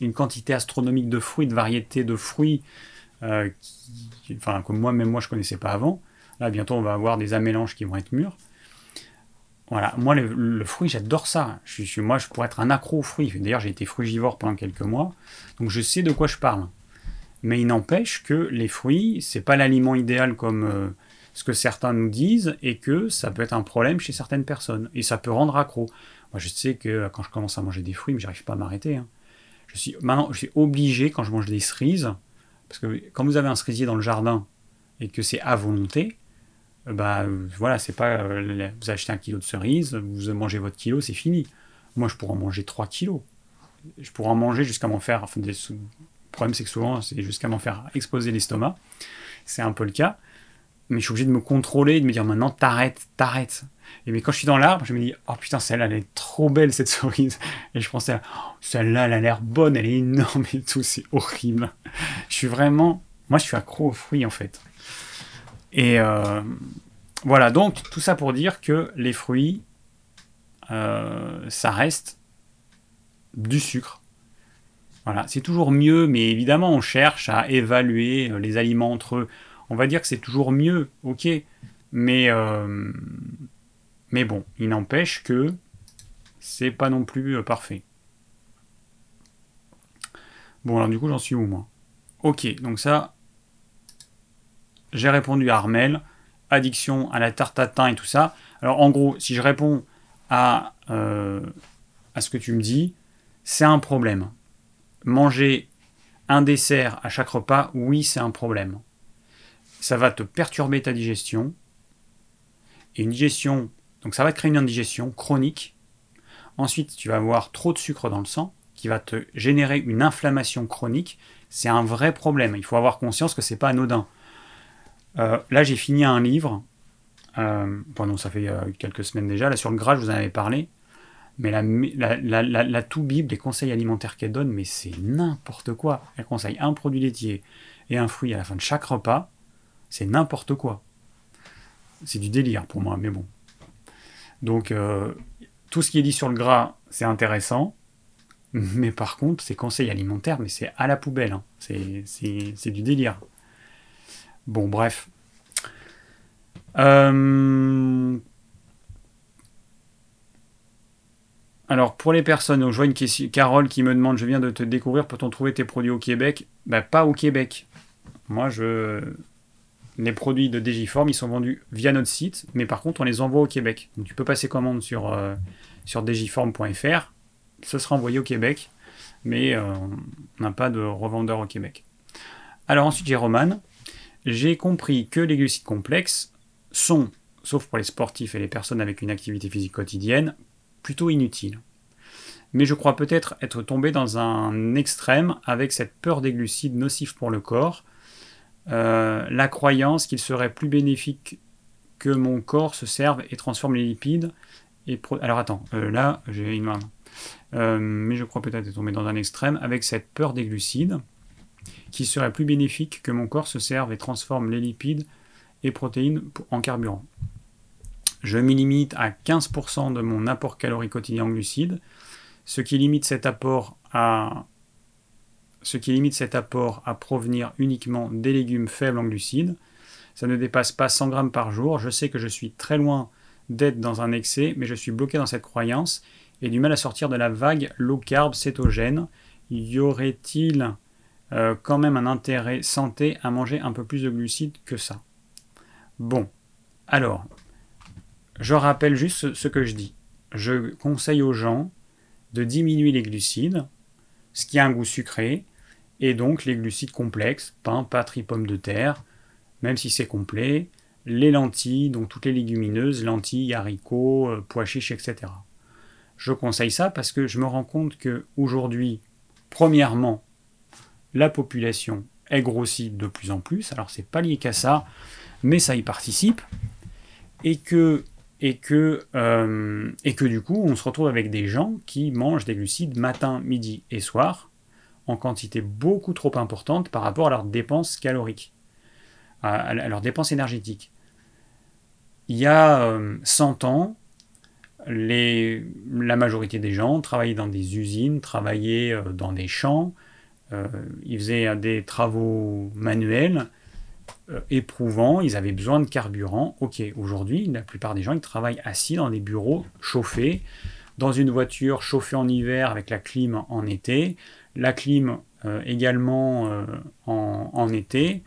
une quantité astronomique de fruits, de variétés de fruits, euh, qui, enfin, que moi, même moi, je connaissais pas avant. Là, bientôt, on va avoir des amélanges qui vont être mûrs. Voilà, moi, le, fruit, j'adore ça. Moi, je pourrais être un accro aux fruits. D'ailleurs, j'ai été frugivore pendant quelques mois, donc je sais de quoi je parle. Mais il n'empêche que les fruits, c'est pas l'aliment idéal comme euh, ce que certains nous disent, et que ça peut être un problème chez certaines personnes, et ça peut rendre accro. Moi, je sais que quand je commence à manger des fruits, j'arrive pas à m'arrêter. Hein. Je suis maintenant, je suis obligé quand je mange des cerises, parce que quand vous avez un cerisier dans le jardin et que c'est à volonté, bah voilà, c'est pas euh, vous achetez un kilo de cerises, vous mangez votre kilo, c'est fini. Moi, je pourrais en manger 3 kilos. Je pourrais en manger jusqu'à m'en faire. Le problème, c'est que souvent, c'est jusqu'à m'en faire exploser l'estomac. C'est un peu le cas. Mais je suis obligé de me contrôler de me dire maintenant, t'arrêtes, t'arrêtes. Et mais quand je suis dans l'arbre, je me dis, oh putain, celle-là, elle est trop belle, cette cerise. Et je pensais, oh, celle-là, elle a l'air bonne, elle est énorme et tout, c'est horrible. Je suis vraiment. Moi, je suis accro aux fruits, en fait. Et euh, voilà, donc tout ça pour dire que les fruits, euh, ça reste du sucre. Voilà, c'est toujours mieux, mais évidemment, on cherche à évaluer euh, les aliments entre eux. On va dire que c'est toujours mieux, ok, mais, mais bon, il n'empêche que c'est pas non plus parfait. Bon, alors du coup, j'en suis où moi? Ok, donc ça, j'ai répondu à Armel addiction à la tarte tatin et tout ça. Alors en gros, si je réponds à, euh, à ce que tu me dis, c'est un problème. Manger un dessert à chaque repas, oui, c'est un problème. Ça va te perturber ta digestion. Et une digestion, donc ça va te créer une indigestion chronique. Ensuite, tu vas avoir trop de sucre dans le sang qui va te générer une inflammation chronique. C'est un vrai problème. Il faut avoir conscience que c'est pas anodin. Euh, là, j'ai fini un livre. Euh, bon, non, ça fait euh, quelques semaines déjà. Là, sur le gras, je vous en avais parlé. Mais la, tout Bible des conseils alimentaires qu'elle donne, mais c'est n'importe quoi. Elle conseille un produit laitier et un fruit à la fin de chaque repas. C'est n'importe quoi. C'est du délire pour moi, mais bon. Donc, tout ce qui est dit sur le gras, c'est intéressant. Mais par contre, ces conseils alimentaires, mais c'est à la poubelle. Hein. C'est du délire. Bon, bref. Euh, alors, pour les personnes, je une question, Carole qui me demande, je viens de te découvrir, peut-on trouver tes produits au Québec? Bah, Pas au Québec. Moi, je... Les produits de Digiform, ils sont vendus via notre site, mais par contre, on les envoie au Québec. Donc, tu peux passer commande sur, euh, sur digiform.fr, ce sera envoyé au Québec, mais euh, on n'a pas de revendeur au Québec. Alors ensuite, j'ai Roman j'ai compris que les glucides complexes sont, sauf pour les sportifs et les personnes avec une activité physique quotidienne, plutôt inutiles. Mais je crois peut-être être tombé dans un extrême avec cette peur des glucides nocifs pour le corps, euh, la croyance qu'il serait plus bénéfique que mon corps se serve et transforme les lipides. Et Alors attends, euh, là j'ai une main. Euh, mais je crois peut-être être tombé dans un extrême avec cette peur des glucides qui serait plus bénéfique que mon corps se serve et transforme les lipides et protéines en carburant. Je m'y limite à 15% de mon apport calorique quotidien en glucides, ce qui limite cet apport à provenir uniquement des légumes faibles en glucides. Ça ne dépasse pas 100 grammes par jour. Je sais que je suis très loin d'être dans un excès, mais je suis bloqué dans cette croyance et du mal à sortir de la vague low carb cétogène. Y aurait-il euh, quand même un intérêt santé à manger un peu plus de glucides que ça? Bon, alors, je rappelle juste ce que je dis. Je conseille aux gens de diminuer les glucides, ce qui a un goût sucré, et donc les glucides complexes, pain, patrie, pommes de terre, même si c'est complet, les lentilles, donc toutes les légumineuses, lentilles, haricots, euh, pois chiches, etc. Je conseille ça parce que je me rends compte que aujourd'hui, premièrement, la population est grossie de plus en plus, alors c'est pas lié qu'à ça, mais ça y participe, et que, et, que, euh, et que du coup on se retrouve avec des gens qui mangent des glucides matin, midi et soir, en quantité beaucoup trop importante par rapport à leurs dépenses caloriques, à, leurs dépenses énergétiques. Il y a 100 euh, ans, les, la majorité des gens travaillaient dans des usines, travaillaient euh, dans des champs, euh, ils faisaient des travaux manuels euh, éprouvants, ils avaient besoin de carburant. Ok, aujourd'hui, la plupart des gens, ils travaillent assis dans des bureaux chauffés, dans une voiture chauffée en hiver avec la clim en été, la clim euh, également en, été.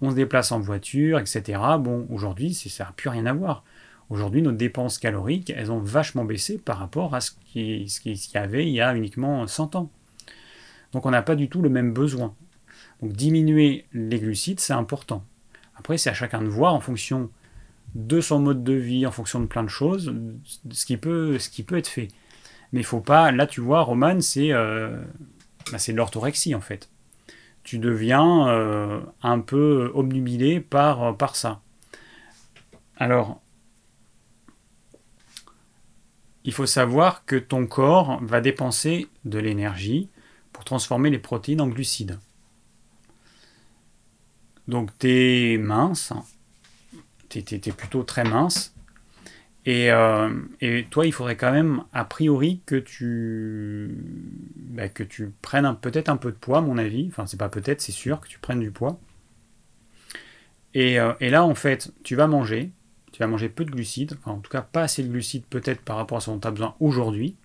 On se déplace en voiture, etc. Bon, aujourd'hui, ça n'a plus rien à voir. Aujourd'hui, nos dépenses caloriques, elles ont vachement baissé par rapport à ce qu'il qui y avait il y a uniquement 100 ans. Donc on n'a pas du tout le même besoin. Donc diminuer les glucides, c'est important. Après, c'est à chacun de voir en fonction de son mode de vie, en fonction de plein de choses, ce qui peut, être fait. Mais il faut pas. Là, tu vois, Roman, c'est euh, bah, de l'orthorexie en fait. Tu deviens euh, un peu obnubilé par ça. Alors, il faut savoir que ton corps va dépenser de l'énergie pour transformer les protéines en glucides. Donc tu es mince, tu es, plutôt très mince, euh, et, toi il faudrait quand même a priori que tu, bah, que tu prennes peut-être un peu de poids à mon avis, enfin c'est pas peut-être, c'est sûr que tu prennes du poids. Et, euh, et, là en fait tu vas manger, tu vas manger peu de glucides, en tout cas pas assez de glucides peut-être par rapport à ce dont tu as besoin aujourd'hui.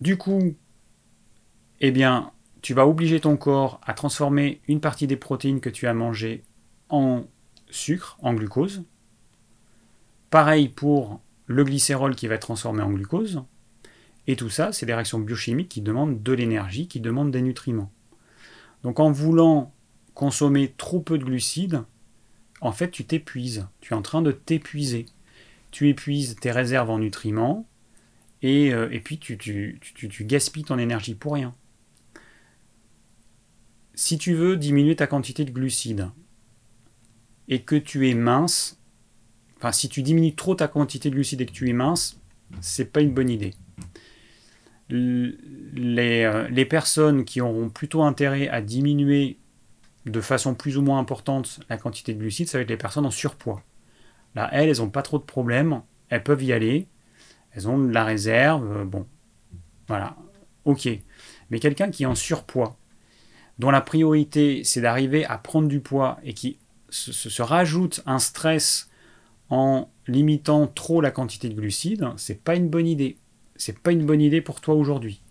Du coup, eh bien, tu vas obliger ton corps à transformer une partie des protéines que tu as mangées en sucre en glucose. Pareil pour le glycérol qui va être transformé en glucose. Et tout ça, c'est des réactions biochimiques qui demandent de l'énergie, qui demandent des nutriments. Donc en voulant consommer trop peu de glucides, en fait, tu t'épuises. Tu es en train de t'épuiser. Tu épuises tes réserves en nutriments et, euh, puis tu, tu, gaspilles ton énergie pour rien. Si tu veux diminuer ta quantité de glucides et que tu es mince, enfin si tu diminues trop ta quantité de glucides et que tu es mince, c'est pas une bonne idée. Les, euh, les personnes qui auront plutôt intérêt à diminuer de façon plus ou moins importante la quantité de glucides, ça va être les personnes en surpoids. Là, elles, elles n'ont pas trop de problèmes, elles peuvent y aller, elles ont de la réserve, euh, bon, voilà, ok. Mais quelqu'un qui est en surpoids, dont la priorité c'est d'arriver à prendre du poids et qui se, rajoute un stress en limitant trop la quantité de glucides, c'est pas une bonne idée. C'est pas une bonne idée pour toi aujourd'hui.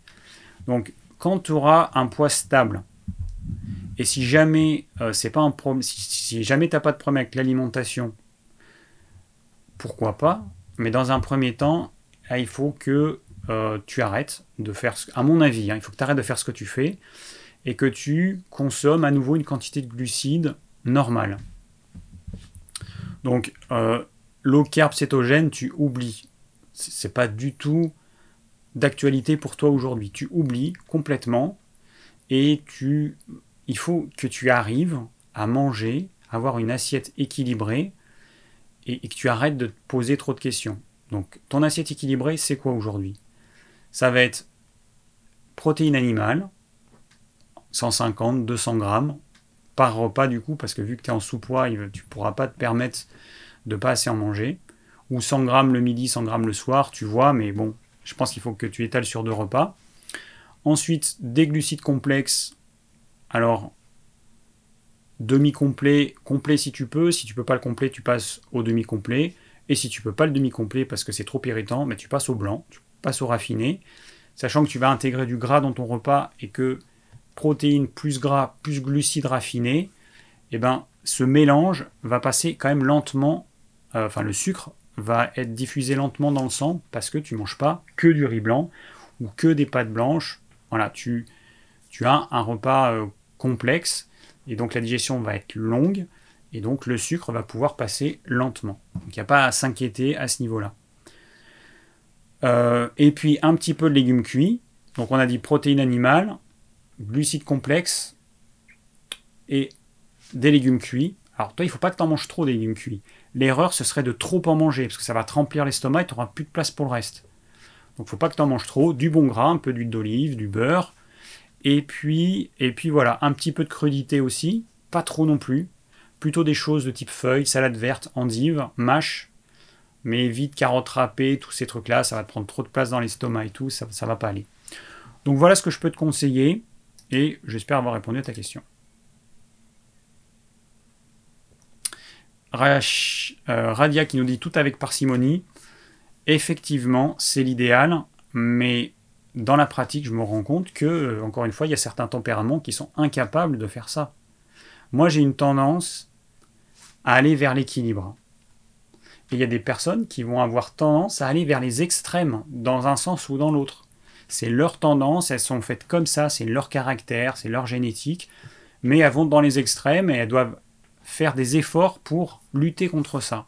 Donc, quand tu auras un poids stable, et si jamais euh, c'est pas un problème, si, jamais t'as pas de problème avec l'alimentation, pourquoi pas? Mais dans un premier temps, ah, il faut que euh, tu arrêtes de faire, à mon avis, hein, il faut que tu arrêtes de faire ce que tu fais et que tu consommes à nouveau une quantité de glucides normale. Donc, euh, low cétogène, tu oublies. C'est pas du tout d'actualité pour toi aujourd'hui. Tu oublies complètement et tu il faut que tu arrives à manger, avoir une assiette équilibrée et, que tu arrêtes de te poser trop de questions. Donc ton assiette équilibrée, c'est quoi aujourd'hui? Ça va être protéines animales, 150, 200 grammes par repas du coup, parce que vu que tu es en sous-poids, tu ne pourras pas te permettre de pas assez en manger. Ou 100 grammes le midi, 100 grammes le soir, tu vois, mais bon, je pense qu'il faut que tu étales sur deux repas. Ensuite, des glucides complexes alors, demi-complet, complet si tu peux. Si tu peux pas le complet, tu passes au demi-complet. Et si tu peux pas le demi-complet parce que c'est trop irritant, mais tu passes au blanc, tu passes au raffiné. Sachant que tu vas intégrer du gras dans ton repas et que protéines plus gras plus glucides raffinés, eh ben, ce mélange va passer quand même lentement, euh, enfin le sucre va être diffusé lentement dans le sang parce que tu manges pas que du riz blanc ou que des pâtes blanches. Voilà, tu, tu as un repas euh, complexe, et donc la digestion va être longue, et donc le sucre va pouvoir passer lentement. Donc il n'y a pas à s'inquiéter à ce niveau-là. Euh, et puis un petit peu de légumes cuits. Donc on a dit protéines animales, glucides complexes et des légumes cuits. Alors toi, il ne faut pas que tu en manges trop des légumes cuits. L'erreur, ce serait de trop en manger, parce que ça va te remplir l'estomac et tu n'auras plus de place pour le reste. Donc il ne faut pas que tu en manges trop. Du bon gras, un peu d'huile d'olive, du beurre, et puis, et puis voilà, un petit peu de crudité aussi, pas trop non plus. Plutôt des choses de type feuilles, salade verte, endive, mâche, mais vite carottes râpées, tous ces trucs-là, ça va te prendre trop de place dans l'estomac et tout, ça ne va pas aller. Donc voilà ce que je peux te conseiller, et j'espère avoir répondu à ta question. Euh, Radia qui nous dit tout avec parcimonie. Effectivement, c'est l'idéal, mais dans la pratique, je me rends compte que, euh, encore une fois, il y a certains tempéraments qui sont incapables de faire ça. Moi, j'ai une tendance à aller vers l'équilibre. Et il y a des personnes qui vont avoir tendance à aller vers les extrêmes, dans un sens ou dans l'autre. C'est leur tendance, elles sont faites comme ça, c'est leur caractère, c'est leur génétique, mais elles vont dans les extrêmes et elles doivent faire des efforts pour lutter contre ça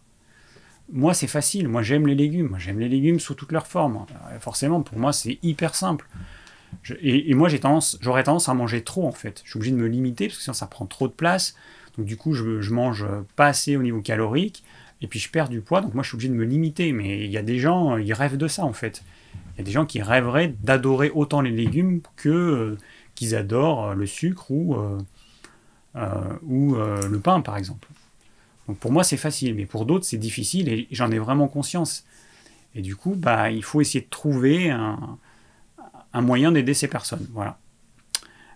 moi, c'est facile. Moi, j'aime les légumes. J'aime les légumes sous toutes leurs formes. Euh, forcément, pour moi, c'est hyper simple. et, moi, j'ai tendance, j'aurais tendance à manger trop, en fait. Je suis obligé de me limiter parce que sinon, ça prend trop de place. Donc, du coup, je, je mange pas assez au niveau calorique. Et puis, je perds du poids. Donc, moi, je suis obligé de me limiter. Mais il y a des gens, ils rêvent de ça, en fait. Il y a des gens qui rêveraient d'adorer autant les légumes que euh, qu'ils adorent le sucre ou, euh, ou le pain, par exemple. Donc pour moi, c'est facile, mais pour d'autres, c'est difficile et j'en ai vraiment conscience. Et du coup, bah, il faut essayer de trouver un, moyen d'aider ces personnes. Voilà.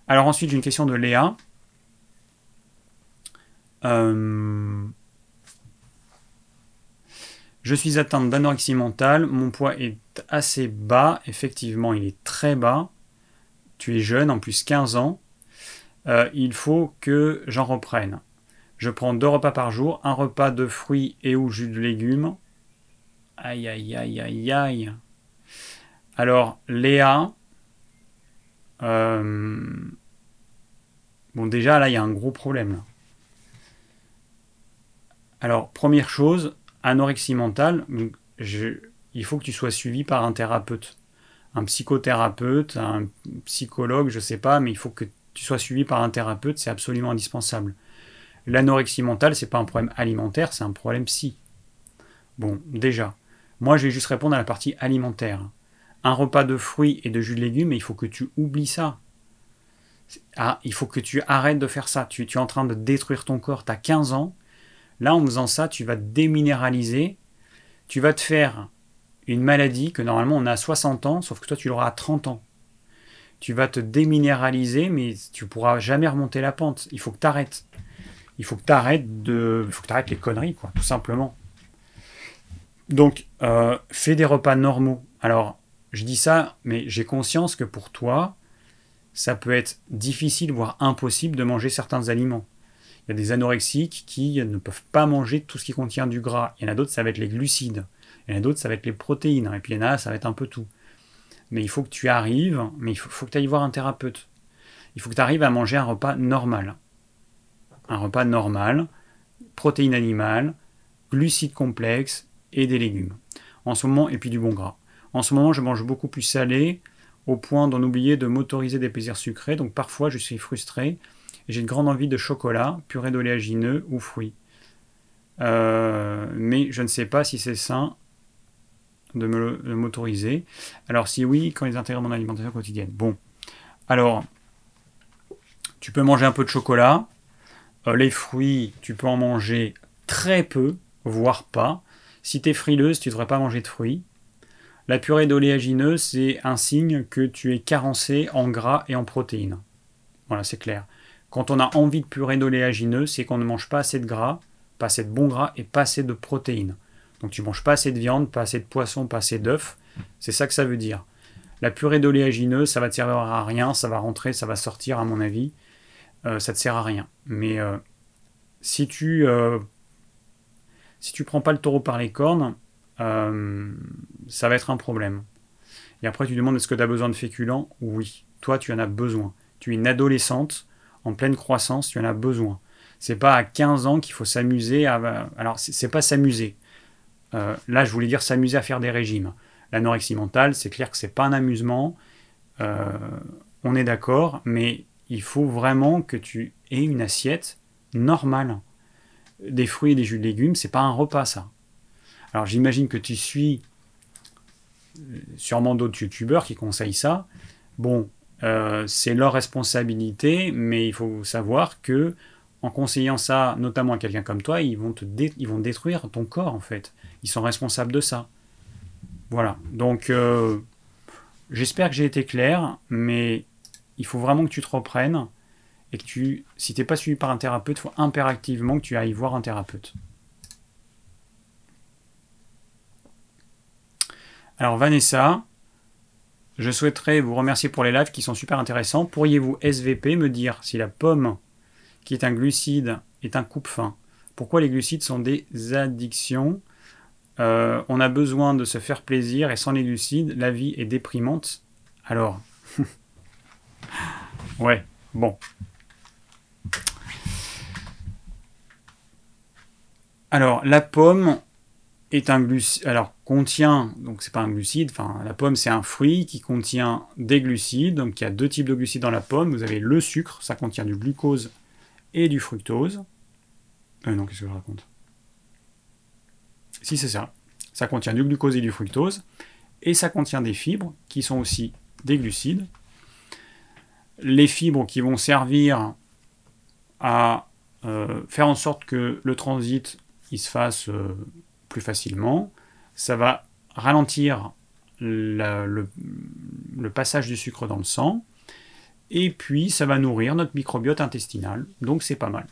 Alors ensuite, j'ai une question de Léa. Euh, je suis atteinte d'anorexie mentale, mon poids est assez bas, effectivement il est très bas. Tu es jeune, en plus 15 ans. Euh, il faut que j'en reprenne. Je prends deux repas par jour, un repas de fruits et ou jus de légumes. Aïe, aïe, aïe, aïe, aïe. Alors, Léa. Euh, bon, déjà, là, il y a un gros problème. Alors, première chose, anorexie mentale, il faut que tu sois suivi par un thérapeute. Un psychothérapeute, un psychologue, je ne sais pas, mais il faut que tu sois suivi par un thérapeute, c'est absolument indispensable. L'anorexie mentale, c'est pas un problème alimentaire, c'est un problème psy. Bon, déjà. Moi, je vais juste répondre à la partie alimentaire. Un repas de fruits et de jus de légumes, il faut que tu oublies ça. Ah, il faut que tu arrêtes de faire ça. Tu, tu es en train de détruire ton corps. Tu as 15 ans. Là, en faisant ça, tu vas te déminéraliser. Tu vas te faire une maladie que normalement on a à 60 ans, sauf que toi tu l'auras à 30 ans. Tu vas te déminéraliser, mais tu pourras jamais remonter la pente. Il faut que tu arrêtes il faut que tu arrêtes de, il faut que arrêtes les conneries, quoi, tout simplement. Donc, euh, fais des repas normaux. Alors, je dis ça, mais j'ai conscience que pour toi, ça peut être difficile, voire impossible de manger certains aliments. Il y a des anorexiques qui ne peuvent pas manger tout ce qui contient du gras. Il y en a d'autres, ça va être les glucides. Il y en a d'autres, ça va être les protéines. Et puis il y en a, ça va être un peu tout. Mais il faut que tu arrives, mais il faut, faut que tu ailles voir un thérapeute. Il faut que tu arrives à manger un repas normal un repas normal, protéines animales, glucides complexes et des légumes. En ce moment, et puis du bon gras. En ce moment, je mange beaucoup plus salé, au point d'en oublier de m'autoriser des plaisirs sucrés. Donc parfois, je suis frustré j'ai une grande envie de chocolat, purée d'oléagineux ou fruits. Euh, mais je ne sais pas si c'est sain de m'autoriser. Alors si oui, quand ils intègrent mon alimentation quotidienne. Bon. Alors, tu peux manger un peu de chocolat, euh, les fruits, tu peux en manger très peu, voire pas. Si tu es frileuse, tu ne devrais pas manger de fruits. La purée d'oléagineux, c'est un signe que tu es carencé en gras et en protéines. Voilà, c'est clair. Quand on a envie de purée d'oléagineux, c'est qu'on ne mange pas assez de gras, pas assez de bon gras et pas assez de protéines. Donc tu manges pas assez de viande, pas assez de poisson, pas assez d'œufs. C'est ça que ça veut dire. La purée d'oléagineux, ça va te servir à rien, ça va rentrer, ça va sortir à mon avis. Euh, ça te sert à rien. Mais euh, si tu euh, si tu prends pas le taureau par les cornes, ça va être un problème. Et après, tu demandes est-ce que tu as besoin de féculents? Oui. Toi, tu en as besoin. Tu es une adolescente en pleine croissance, tu en as besoin. C'est pas à 15 ans qu'il faut s'amuser à. Alors, c'est pas s'amuser. là, je voulais dire s'amuser à faire des régimes. L'anorexie mentale, c'est clair que c'est pas un amusement. on est d'accord, mais il faut vraiment que tu aies une assiette normale. Des fruits et des jus de légumes, c'est pas un repas ça. Alors j'imagine que tu suis euh, sûrement d'autres youtubeurs qui conseillent ça. Bon, euh, c'est leur responsabilité, mais il faut savoir que en conseillant ça, notamment à quelqu'un comme toi, ils vont, détruire ton corps en fait. Ils sont responsables de ça. Voilà. Donc, euh, j'espère que j'ai été clair, mais il faut vraiment que tu te reprennes et que tu, si tu n'es pas suivi par un thérapeute, il faut impérativement que tu ailles voir un thérapeute. Alors Vanessa, je souhaiterais vous remercier pour les lives qui sont super intéressants. Pourriez-vous SVP me dire si la pomme, qui est un glucide, est un coupe-faim Pourquoi les glucides sont des addictions? Euh, On a besoin de se faire plaisir et sans les glucides, la vie est déprimante. Alors, Ouais, bon. Alors, la pomme est un glucide. Alors, contient. Donc, c'est pas un glucide. Enfin, la pomme, c'est un fruit qui contient des glucides. Donc, il y a deux types de glucides dans la pomme. Vous avez le sucre, ça contient du glucose et du fructose. Euh, non, qu'est-ce que je raconte? Si, c'est ça. Ça contient du glucose et du fructose. Et ça contient des fibres qui sont aussi des glucides les fibres qui vont servir à euh, faire en sorte que le transit il se fasse euh, plus facilement. Ça va ralentir le, passage du sucre dans le sang. Et puis, ça va nourrir notre microbiote intestinal. Donc, c'est pas mal.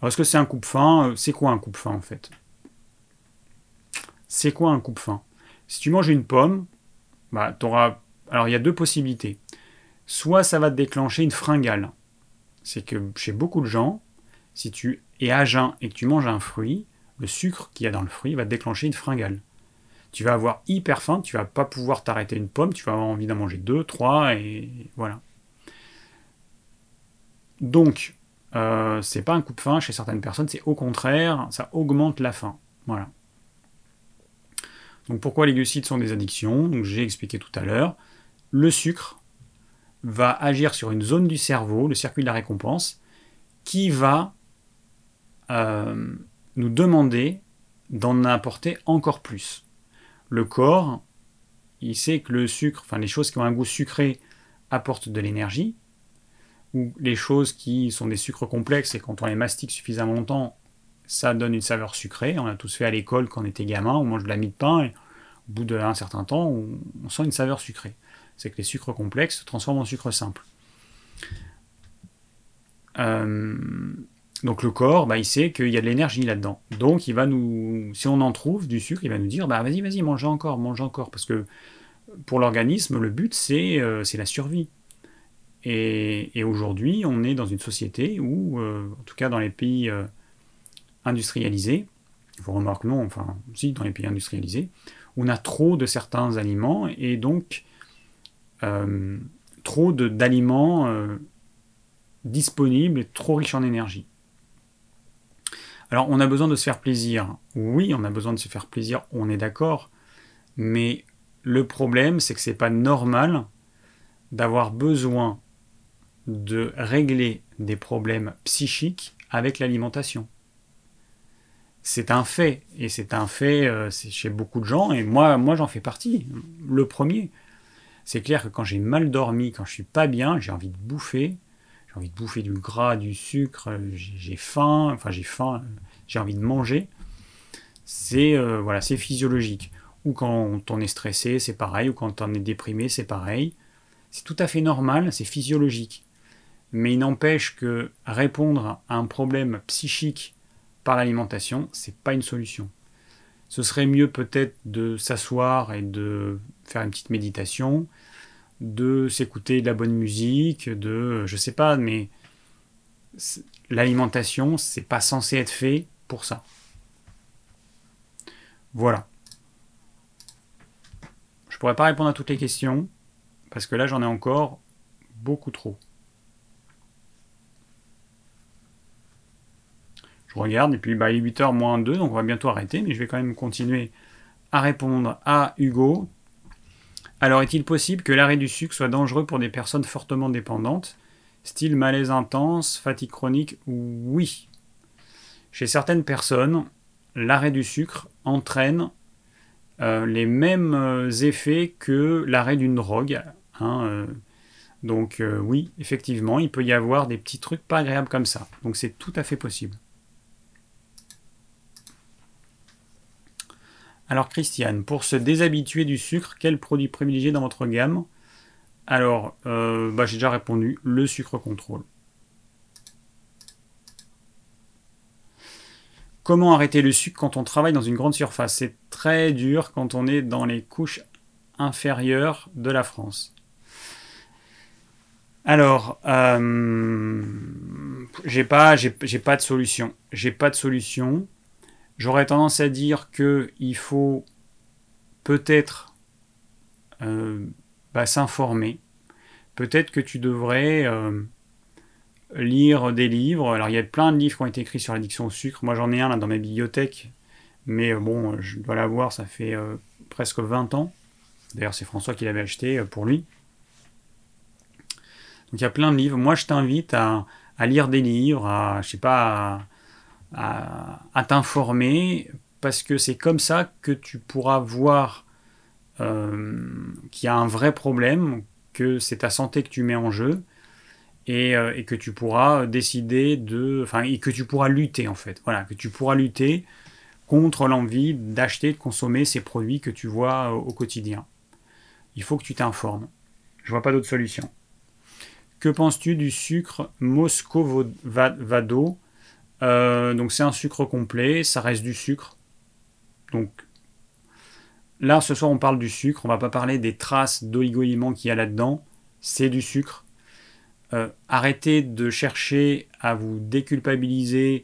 Alors, est-ce que c'est un coupe-faim C'est quoi un coupe-faim, en fait? C'est quoi un coupe-faim Si tu manges une pomme, bah, tu auras... Alors, il y a deux possibilités soit ça va te déclencher une fringale. C'est que chez beaucoup de gens, si tu es à jeun et que tu manges un fruit, le sucre qu'il y a dans le fruit va déclencher une fringale. Tu vas avoir hyper faim, tu vas pas pouvoir t'arrêter une pomme, tu vas avoir envie d'en manger deux, trois, et voilà. Donc, euh, c'est pas un coup de faim chez certaines personnes, c'est au contraire, ça augmente la faim. Voilà. Donc pourquoi les glucides sont des addictions? J'ai expliqué tout à l'heure. Le sucre va agir sur une zone du cerveau, le circuit de la récompense, qui va euh, nous demander d'en apporter encore plus. Le corps, il sait que le sucre, enfin les choses qui ont un goût sucré apportent de l'énergie, ou les choses qui sont des sucres complexes et quand on les mastique suffisamment longtemps, ça donne une saveur sucrée. On a tous fait à l'école quand on était gamin, on mange de la mie de pain et au bout d'un certain temps, on, sent une saveur sucrée. C'est que les sucres complexes se transforment en sucre simple. Euh, donc le corps, bah, il sait qu'il y a de l'énergie là-dedans. Donc il va nous, si on en trouve du sucre, il va nous dire, bah vas-y, vas-y, mange encore, mange encore, parce que pour l'organisme, le but c'est euh, la survie. Et, aujourd'hui, on est dans une société où, euh, en tout cas dans les pays euh, industrialisés, vous remarquez non, enfin si dans les pays industrialisés, on a trop de certains aliments et donc trop d'aliments disponibles et trop riches en énergie. Alors, on a besoin de se faire plaisir. Oui, on a besoin de se faire plaisir, on est d'accord. Mais le problème, c'est que c'est pas normal d'avoir besoin de régler des problèmes psychiques avec l'alimentation. C'est un fait, et c'est un fait euh, chez beaucoup de gens, et moi, moi j'en fais partie, le premier. C'est clair que quand j'ai mal dormi, quand je suis pas bien, j'ai envie de bouffer, j'ai envie de bouffer du gras, du sucre, j'ai faim, enfin j'ai faim, j'ai envie de manger. C'est euh, voilà, c'est physiologique. Ou quand on est stressé, c'est pareil, ou quand on est déprimé, c'est pareil. C'est tout à fait normal, c'est physiologique. Mais il n'empêche que répondre à un problème psychique par l'alimentation, c'est pas une solution. Ce serait mieux peut-être de s'asseoir et de faire une petite méditation, de s'écouter de la bonne musique, de je sais pas, mais l'alimentation, c'est pas censé être fait pour ça. Voilà. Je pourrais pas répondre à toutes les questions, parce que là j'en ai encore beaucoup trop. Je regarde, et puis bah, il est 8h moins 2, donc on va bientôt arrêter, mais je vais quand même continuer à répondre à Hugo. Alors, est-il possible que l'arrêt du sucre soit dangereux pour des personnes fortement dépendantes? Style malaise intense, fatigue chronique Oui. Chez certaines personnes, l'arrêt du sucre entraîne euh, les mêmes euh, effets que l'arrêt d'une drogue. Hein, euh. donc oui, effectivement, il peut y avoir des petits trucs pas agréables comme ça. Donc c'est tout à fait possible. Alors Christiane, pour se déshabituer du sucre, quel produit privilégier dans votre gamme? Alors, euh, bah, j'ai déjà répondu, le sucre contrôle. Comment arrêter le sucre quand on travaille dans une grande surface? C'est très dur quand on est dans les couches inférieures de la France. Alors, euh, j'ai pas de solution. J'ai pas de solution. J'aurais tendance à dire qu'il faut peut-être euh, bah, s'informer. Peut-être que tu devrais euh, lire des livres. Alors il y a plein de livres qui ont été écrits sur l'addiction au sucre. Moi j'en ai un là dans ma bibliothèque. Mais euh, bon, je dois l'avoir, ça fait presque 20 ans. D'ailleurs c'est François qui l'avait acheté pour lui. Donc il y a plein de livres. Moi je t'invite à, lire des livres, à, je sais pas, à, t'informer, parce que c'est comme ça que tu pourras voir euh, qu'il y a un vrai problème, que c'est ta santé que tu mets en jeu, et, euh, et, que tu pourras décider de... Enfin, et que tu pourras lutter, en fait. Voilà, que tu pourras lutter contre l'envie d'acheter, de consommer ces produits que tu vois au quotidien. Il faut que tu t'informes. Je vois pas d'autre solution. Que penses-tu du sucre Moscovado euh, donc c'est un sucre complet, ça reste du sucre. Donc là ce soir on parle du sucre, on va pas parler des traces d'oligo-éléments qu'il y a là-dedans, c'est du sucre. euh, arrêtez de chercher à vous déculpabiliser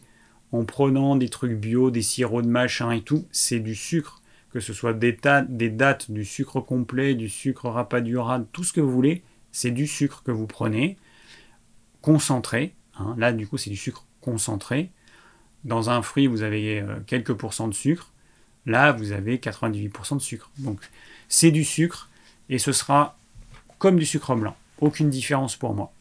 en prenant des trucs bio, des sirops de machin et tout. C'est du sucre. Que ce soit des, des dates, du sucre complet, du sucre rapadurable, tout ce que vous voulez, c'est du sucre que vous prenez, concentré. Hein. Là, du coup, c'est du sucre concentré. Dans un fruit, vous avez euh, quelques pourcents de sucre. Là, vous avez 98% de sucre. Donc, c'est du sucre et ce sera comme du sucre blanc. Aucune différence pour moi.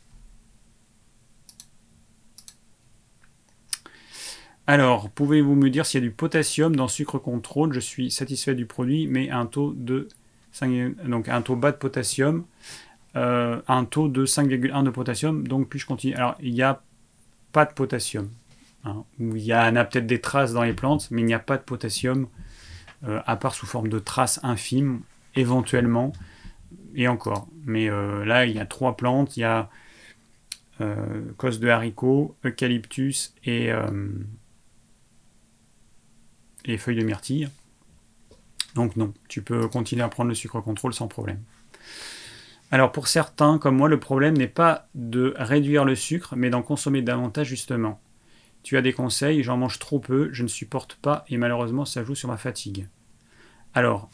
Alors, pouvez-vous me dire s'il y a du potassium dans sucre contrôle? Je suis satisfait du produit, mais un taux de 5, donc un taux bas de potassium, euh, un taux de 5,1 de potassium. Donc, puis-je continuer Alors, il n'y a pas de potassium. Hein. il y a, a peut-être des traces dans les plantes, mais il n'y a pas de potassium, euh, à part sous forme de traces infimes, éventuellement, et encore. Mais euh, là, il y a trois plantes. Il y a cos de haricot, eucalyptus et et feuilles de myrtille. Donc non, tu peux continuer à prendre le sucre contrôle sans problème. Alors pour certains, comme moi, le problème n'est pas de réduire le sucre, mais d'en consommer davantage justement. Tu as des conseils, j'en mange trop peu, je ne supporte pas et malheureusement ça joue sur ma fatigue. Alors,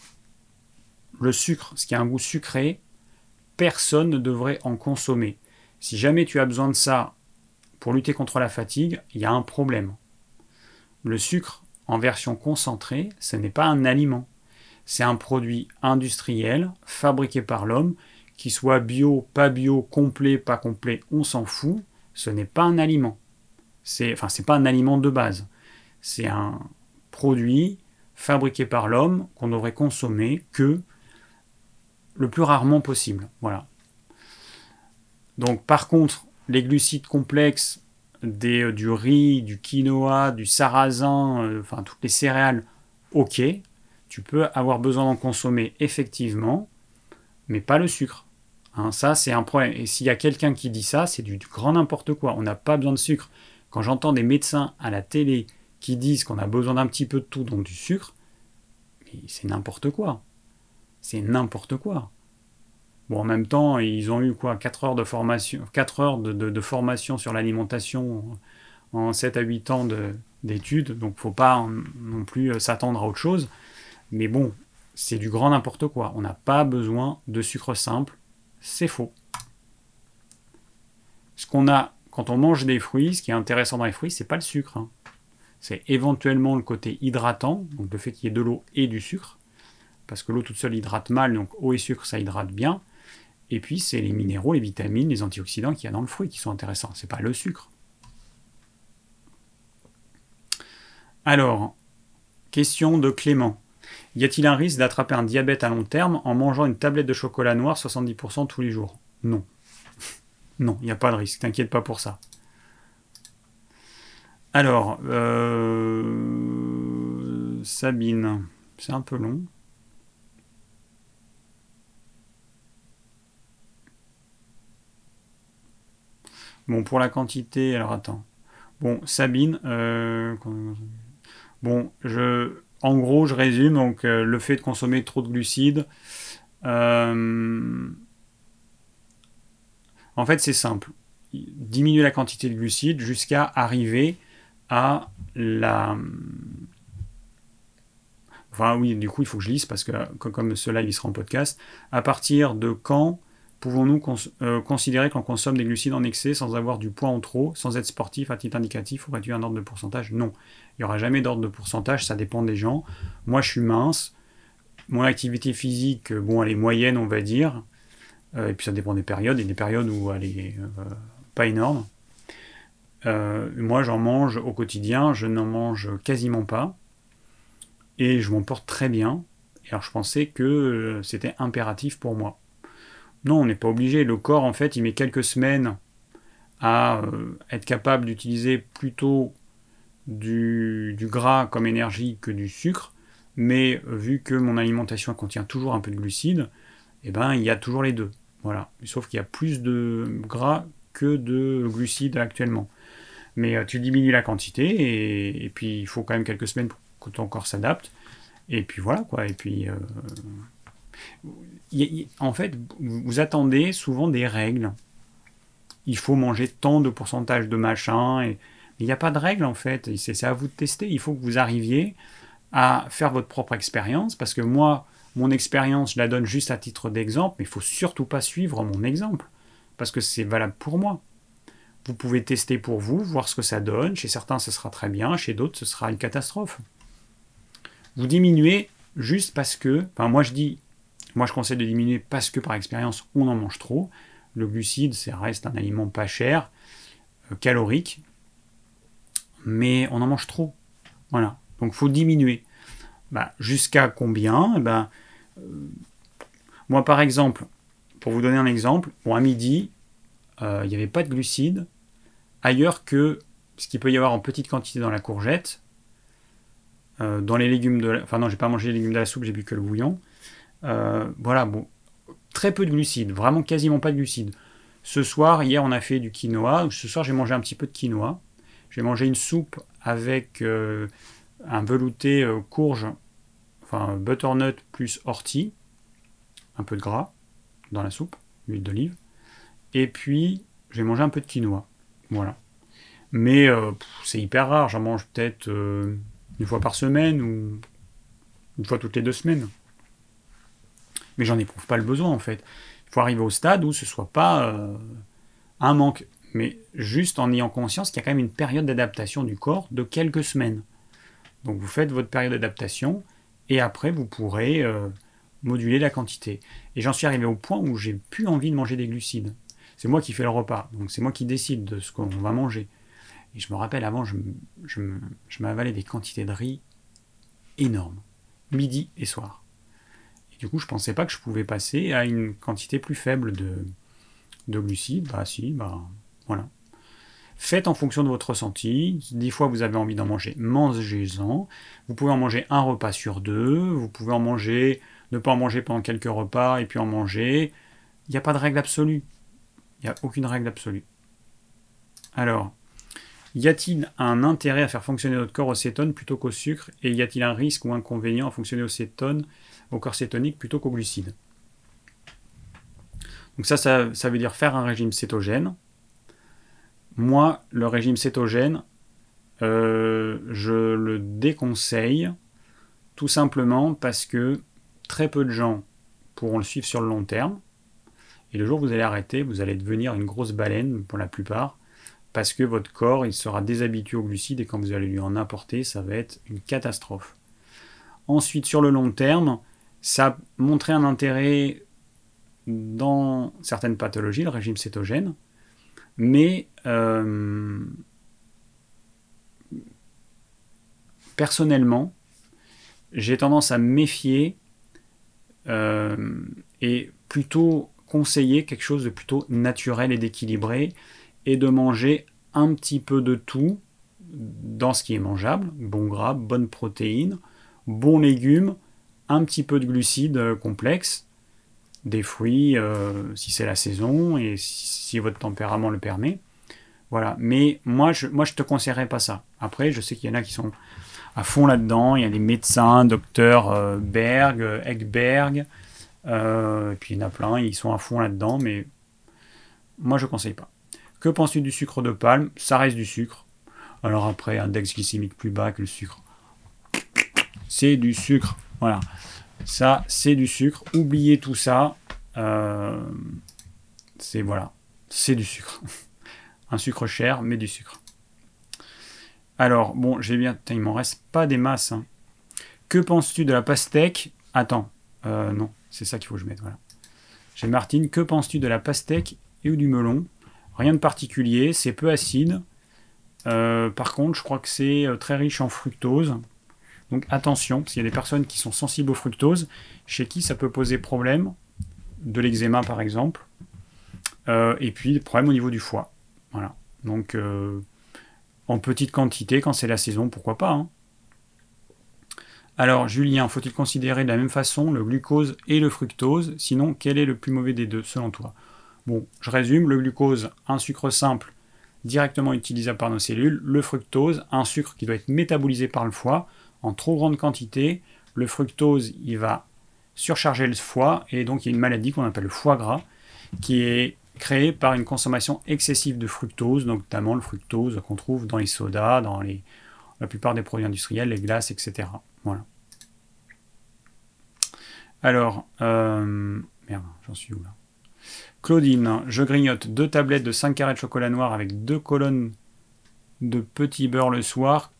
le sucre, ce qui a un goût sucré, personne ne devrait en consommer. Si jamais tu as besoin de ça pour lutter contre la fatigue, il y a un problème. Le sucre, en version concentrée, ce n'est pas un aliment. C'est un produit industriel, fabriqué par l'homme, qui soit bio, pas bio, complet, pas complet, on s'en fout. Ce n'est pas un aliment. C'est, enfin, c'est pas un aliment de base. C'est un produit fabriqué par l'homme qu'on devrait consommer que le plus rarement possible. Voilà. Donc, par contre, les glucides complexes, euh, du riz, du quinoa, du sarrasin, euh, enfin toutes les céréales, ok, tu peux avoir besoin d'en consommer effectivement, mais pas le sucre. Hein, ça, c'est un problème. Et s'il y a quelqu'un qui dit ça, c'est du, grand n'importe quoi. On n'a pas besoin de sucre. Quand j'entends des médecins à la télé qui disent qu'on a besoin d'un petit peu de tout, donc du sucre, c'est n'importe quoi. C'est n'importe quoi. Bon, en même temps, ils ont eu quoi 4 heures de formation, 4 heures de, formation sur l'alimentation en 7 à 8 ans d'études, donc faut pas non plus euh, s'attendre à autre chose. Mais bon, c'est du grand n'importe quoi. On n'a pas besoin de sucre simple, c'est faux. Ce qu'on a quand on mange des fruits, ce qui est intéressant dans les fruits, c'est pas le sucre. Hein. C'est éventuellement le côté hydratant, donc le fait qu'il y ait de l'eau et du sucre, parce que l'eau toute seule hydrate mal, donc eau et sucre ça hydrate bien. Et puis, c'est les minéraux, les vitamines, les antioxydants qu'il y a dans le fruit qui sont intéressants. C'est pas le sucre. Alors, question de Clément. Y a-t-il un risque d'attraper un diabète à long terme en mangeant une tablette de chocolat noir 70% tous les jours? Non. non, il n'y a pas de risque. T'inquiète pas pour ça. Alors, euh, Sabine, c'est un peu long. Bon, pour la quantité, alors attends. Bon, Sabine, euh, bon, je, en gros, je résume, donc euh, le fait de consommer trop de glucides, euh, en fait, c'est simple. Diminuer la quantité de glucides jusqu'à arriver à la. Enfin, oui, du coup, il faut que je lise parce que, comme ce live il sera en podcast, à partir de quand Pouvons-nous euh, considérer qu'on consomme des glucides en excès sans avoir du poids en trop, sans être sportif à titre indicatif ou réduire un ordre de pourcentage? Non. Il n'y aura jamais d'ordre de pourcentage, ça dépend des gens. Moi, je suis mince. Mon activité physique, bon, elle est moyenne, on va dire. Euh, et puis ça dépend des périodes. Il y a des périodes où elle est euh, pas énorme. moi, j'en mange au quotidien, je n'en mange quasiment pas. Et je m'en porte très bien. Et alors, je pensais que c'était impératif pour moi. Non, on n'est pas obligé. Le corps, en fait, il met quelques semaines à euh, être capable d'utiliser plutôt du, gras comme énergie que du sucre. Mais euh, vu que mon alimentation contient toujours un peu de glucides, eh ben, il y a toujours les deux. Voilà. Sauf qu'il y a plus de gras que de glucides actuellement. Mais euh, tu diminues la quantité et, puis il faut quand même quelques semaines pour que ton corps s'adapte. Et puis voilà quoi. Et puis en fait, vous attendez souvent des règles. il faut manger tant de pourcentage de machin. Et... Il n'y a pas de règle en fait, c'est à vous de tester. Il faut que vous arriviez à faire votre propre expérience, parce que moi, mon expérience, je la donne juste à titre d'exemple, mais il faut surtout pas suivre mon exemple, parce que c'est valable pour moi. Vous pouvez tester pour vous, voir ce que ça donne. Chez certains, ce sera très bien, chez d'autres, ce sera une catastrophe. Vous diminuez juste parce que, enfin moi je dis, moi je conseille de diminuer parce que par expérience on en mange trop. Le glucide, ça reste un aliment pas cher, euh, calorique, mais on en mange trop. Voilà. Donc faut diminuer. Bah, jusqu'à combien? Eh ben, euh, Moi par exemple, pour vous donner un exemple, bon, à midi, euh, il n'y avait pas de glucides ailleurs que ce qu'il peut y avoir en petite quantité dans la courgette, dans les légumes de la... Enfin non, j'ai pas mangé les légumes de la soupe, j'ai bu que le bouillon. Euh, voilà, bon, très peu de glucides, vraiment quasiment pas de glucides. Ce soir, hier, on a fait du quinoa. Ce soir, j'ai mangé un petit peu de quinoa. J'ai mangé une soupe avec euh, un velouté courge, enfin butternut plus ortie, un peu de gras dans la soupe, huile d'olive. Et puis, j'ai mangé un peu de quinoa. Voilà. Mais c'est hyper rare, j'en mange peut-être une fois par semaine ou une fois toutes les deux semaines. Mais j'en éprouve pas le besoin en fait. Il faut arriver au stade où ce soit pas euh, un manque, mais juste en ayant conscience qu'il y a quand même une période d'adaptation du corps de quelques semaines. Donc vous faites votre période d'adaptation et après vous pourrez euh, moduler la quantité. Et j'en suis arrivé au point où j'ai plus envie de manger des glucides. C'est moi qui fais le repas, donc c'est moi qui décide de ce qu'on va manger. Et je me rappelle, avant, je, je, je m'avalais des quantités de riz énormes, midi et soir. Du coup, je pensais pas que je pouvais passer à une quantité plus faible de, de glucides. Bah si, bah voilà. Faites en fonction de votre ressenti. Des fois, vous avez envie d'en manger, mangez-en. Vous pouvez en manger un repas sur deux. Vous pouvez en manger, ne pas en manger pendant quelques repas et puis en manger. Il n'y a pas de règle absolue. Il n'y a aucune règle absolue. Alors, y a-t-il un intérêt à faire fonctionner notre corps au cétone plutôt qu'au sucre? Et y a-t-il un risque ou inconvénient à fonctionner au cétone, au corps cétonique plutôt qu'au glucide Donc ça, ça, veut dire faire un régime cétogène. Moi, le régime cétogène, euh, je le déconseille tout simplement parce que très peu de gens pourront le suivre sur le long terme. Et le jour où vous allez arrêter, vous allez devenir une grosse baleine pour la plupart parce que votre corps il sera déshabitué aux glucides et quand vous allez lui en apporter, ça va être une catastrophe. Ensuite, sur le long terme, ça a montré un intérêt dans certaines pathologies, le régime cétogène, mais euh, personnellement, j'ai tendance à méfier euh, et plutôt conseiller quelque chose de plutôt naturel et d'équilibré et de manger un petit peu de tout dans ce qui est mangeable, bon gras, bonne protéine, bons légumes, un petit peu de glucides euh, complexes, des fruits euh, si c'est la saison et si, votre tempérament le permet. Voilà, mais moi je, moi je te conseillerais pas ça. Après, je sais qu'il y en a qui sont à fond là-dedans. Il y a des médecins, docteur euh, Berg, Egberg, et puis il y en a plein, ils sont à fond là-dedans, mais moi je conseille pas. Que penses-tu du sucre de palme? Ça reste du sucre. Alors après, index glycémique plus bas que le sucre. C'est du sucre. Voilà. Ça, c'est du sucre. Oubliez tout ça. Euh, c'est voilà. C'est du sucre. Un sucre cher, mais du sucre. Alors, bon, j'ai bien. il m'en reste pas des masses. Hein. Que penses-tu de la pastèque? Attends. Euh, non, c'est ça qu'il faut que je mette. Voilà. J'ai Martine. Que penses-tu de la pastèque et ou du melon? Rien de particulier, c'est peu acide. Euh, par contre, je crois que c'est très riche en fructose. Donc attention, s'il y a des personnes qui sont sensibles au fructose, chez qui ça peut poser problème, de l'eczéma par exemple, euh, et puis problème au niveau du foie. Voilà. Donc en petite quantité, quand c'est la saison, pourquoi pas. Hein. Alors Julien, faut-il considérer de la même façon le glucose et le fructose? Sinon, quel est le plus mauvais des deux selon toi? Bon, je résume, le glucose, un sucre simple directement utilisable par nos cellules, le fructose, un sucre qui doit être métabolisé par le foie en trop grande quantité. Le fructose, il va surcharger le foie et donc il y a une maladie qu'on appelle le foie gras qui est créé par une consommation excessive de fructose, notamment le fructose qu'on trouve dans les sodas, dans les, la plupart des produits industriels, les glaces, etc. Voilà. Alors, euh, merde, j'en suis où là? Claudine, je grignote deux tablettes de 5 carrés de chocolat noir avec deux colonnes de petit beurre le soir.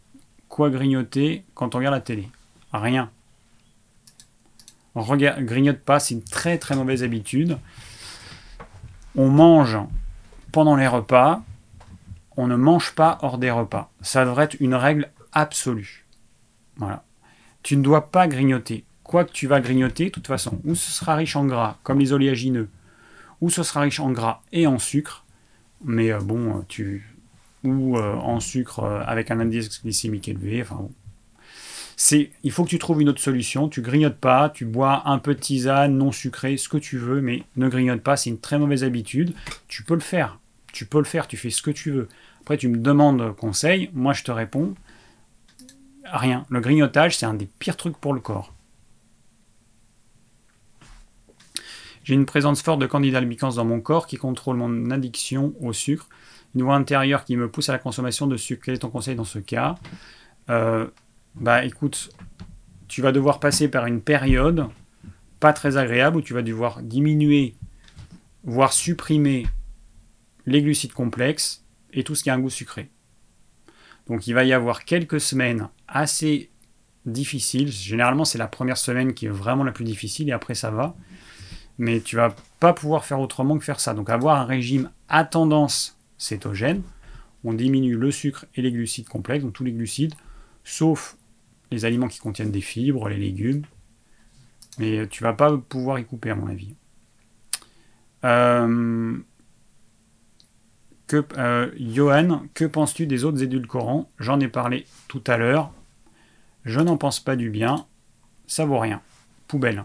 Quoi grignoter quand on regarde la télé? Rien. On regarde, grignote pas, c'est une très très mauvaise habitude. On mange pendant les repas, on ne mange pas hors des repas. Ça devrait être une règle absolue. Voilà. Tu ne dois pas grignoter. Quoi que tu vas grignoter, de toute façon, ou ce sera riche en gras, comme les oléagineux, ou ce sera riche en gras et en sucre, mais euh, bon, tu ou euh, en sucre euh, avec un indice glycémique élevé. Enfin C'est, il faut que tu trouves une autre solution. Tu grignotes pas, tu bois un peu de tisane non sucré, ce que tu veux, mais ne grignote pas. C'est une très mauvaise habitude. Tu peux le faire. Tu peux le faire. Tu fais ce que tu veux. Après, tu me demandes conseil. Moi, je te réponds rien. Le grignotage, c'est un des pires trucs pour le corps. J'ai une présence forte de candidats albicans dans mon corps qui contrôle mon addiction au sucre une voix intérieure qui me pousse à la consommation de sucre. Quel est ton conseil dans ce cas? Euh, Bah écoute, tu vas devoir passer par une période pas très agréable où tu vas devoir diminuer, voire supprimer les glucides complexes et tout ce qui a un goût sucré. Donc il va y avoir quelques semaines assez difficiles. Généralement, c'est la première semaine qui est vraiment la plus difficile et après ça va. Mais tu vas pas pouvoir faire autrement que faire ça. Donc avoir un régime à tendance cétogène, on diminue le sucre et les glucides complexes, donc tous les glucides, sauf les aliments qui contiennent des fibres, les légumes. Mais tu vas pas pouvoir y couper, à mon avis. Euh, que, euh, Johan, que penses-tu des autres édulcorants? J'en ai parlé tout à l'heure. Je n'en pense pas du bien. Ça vaut rien. Poubelle.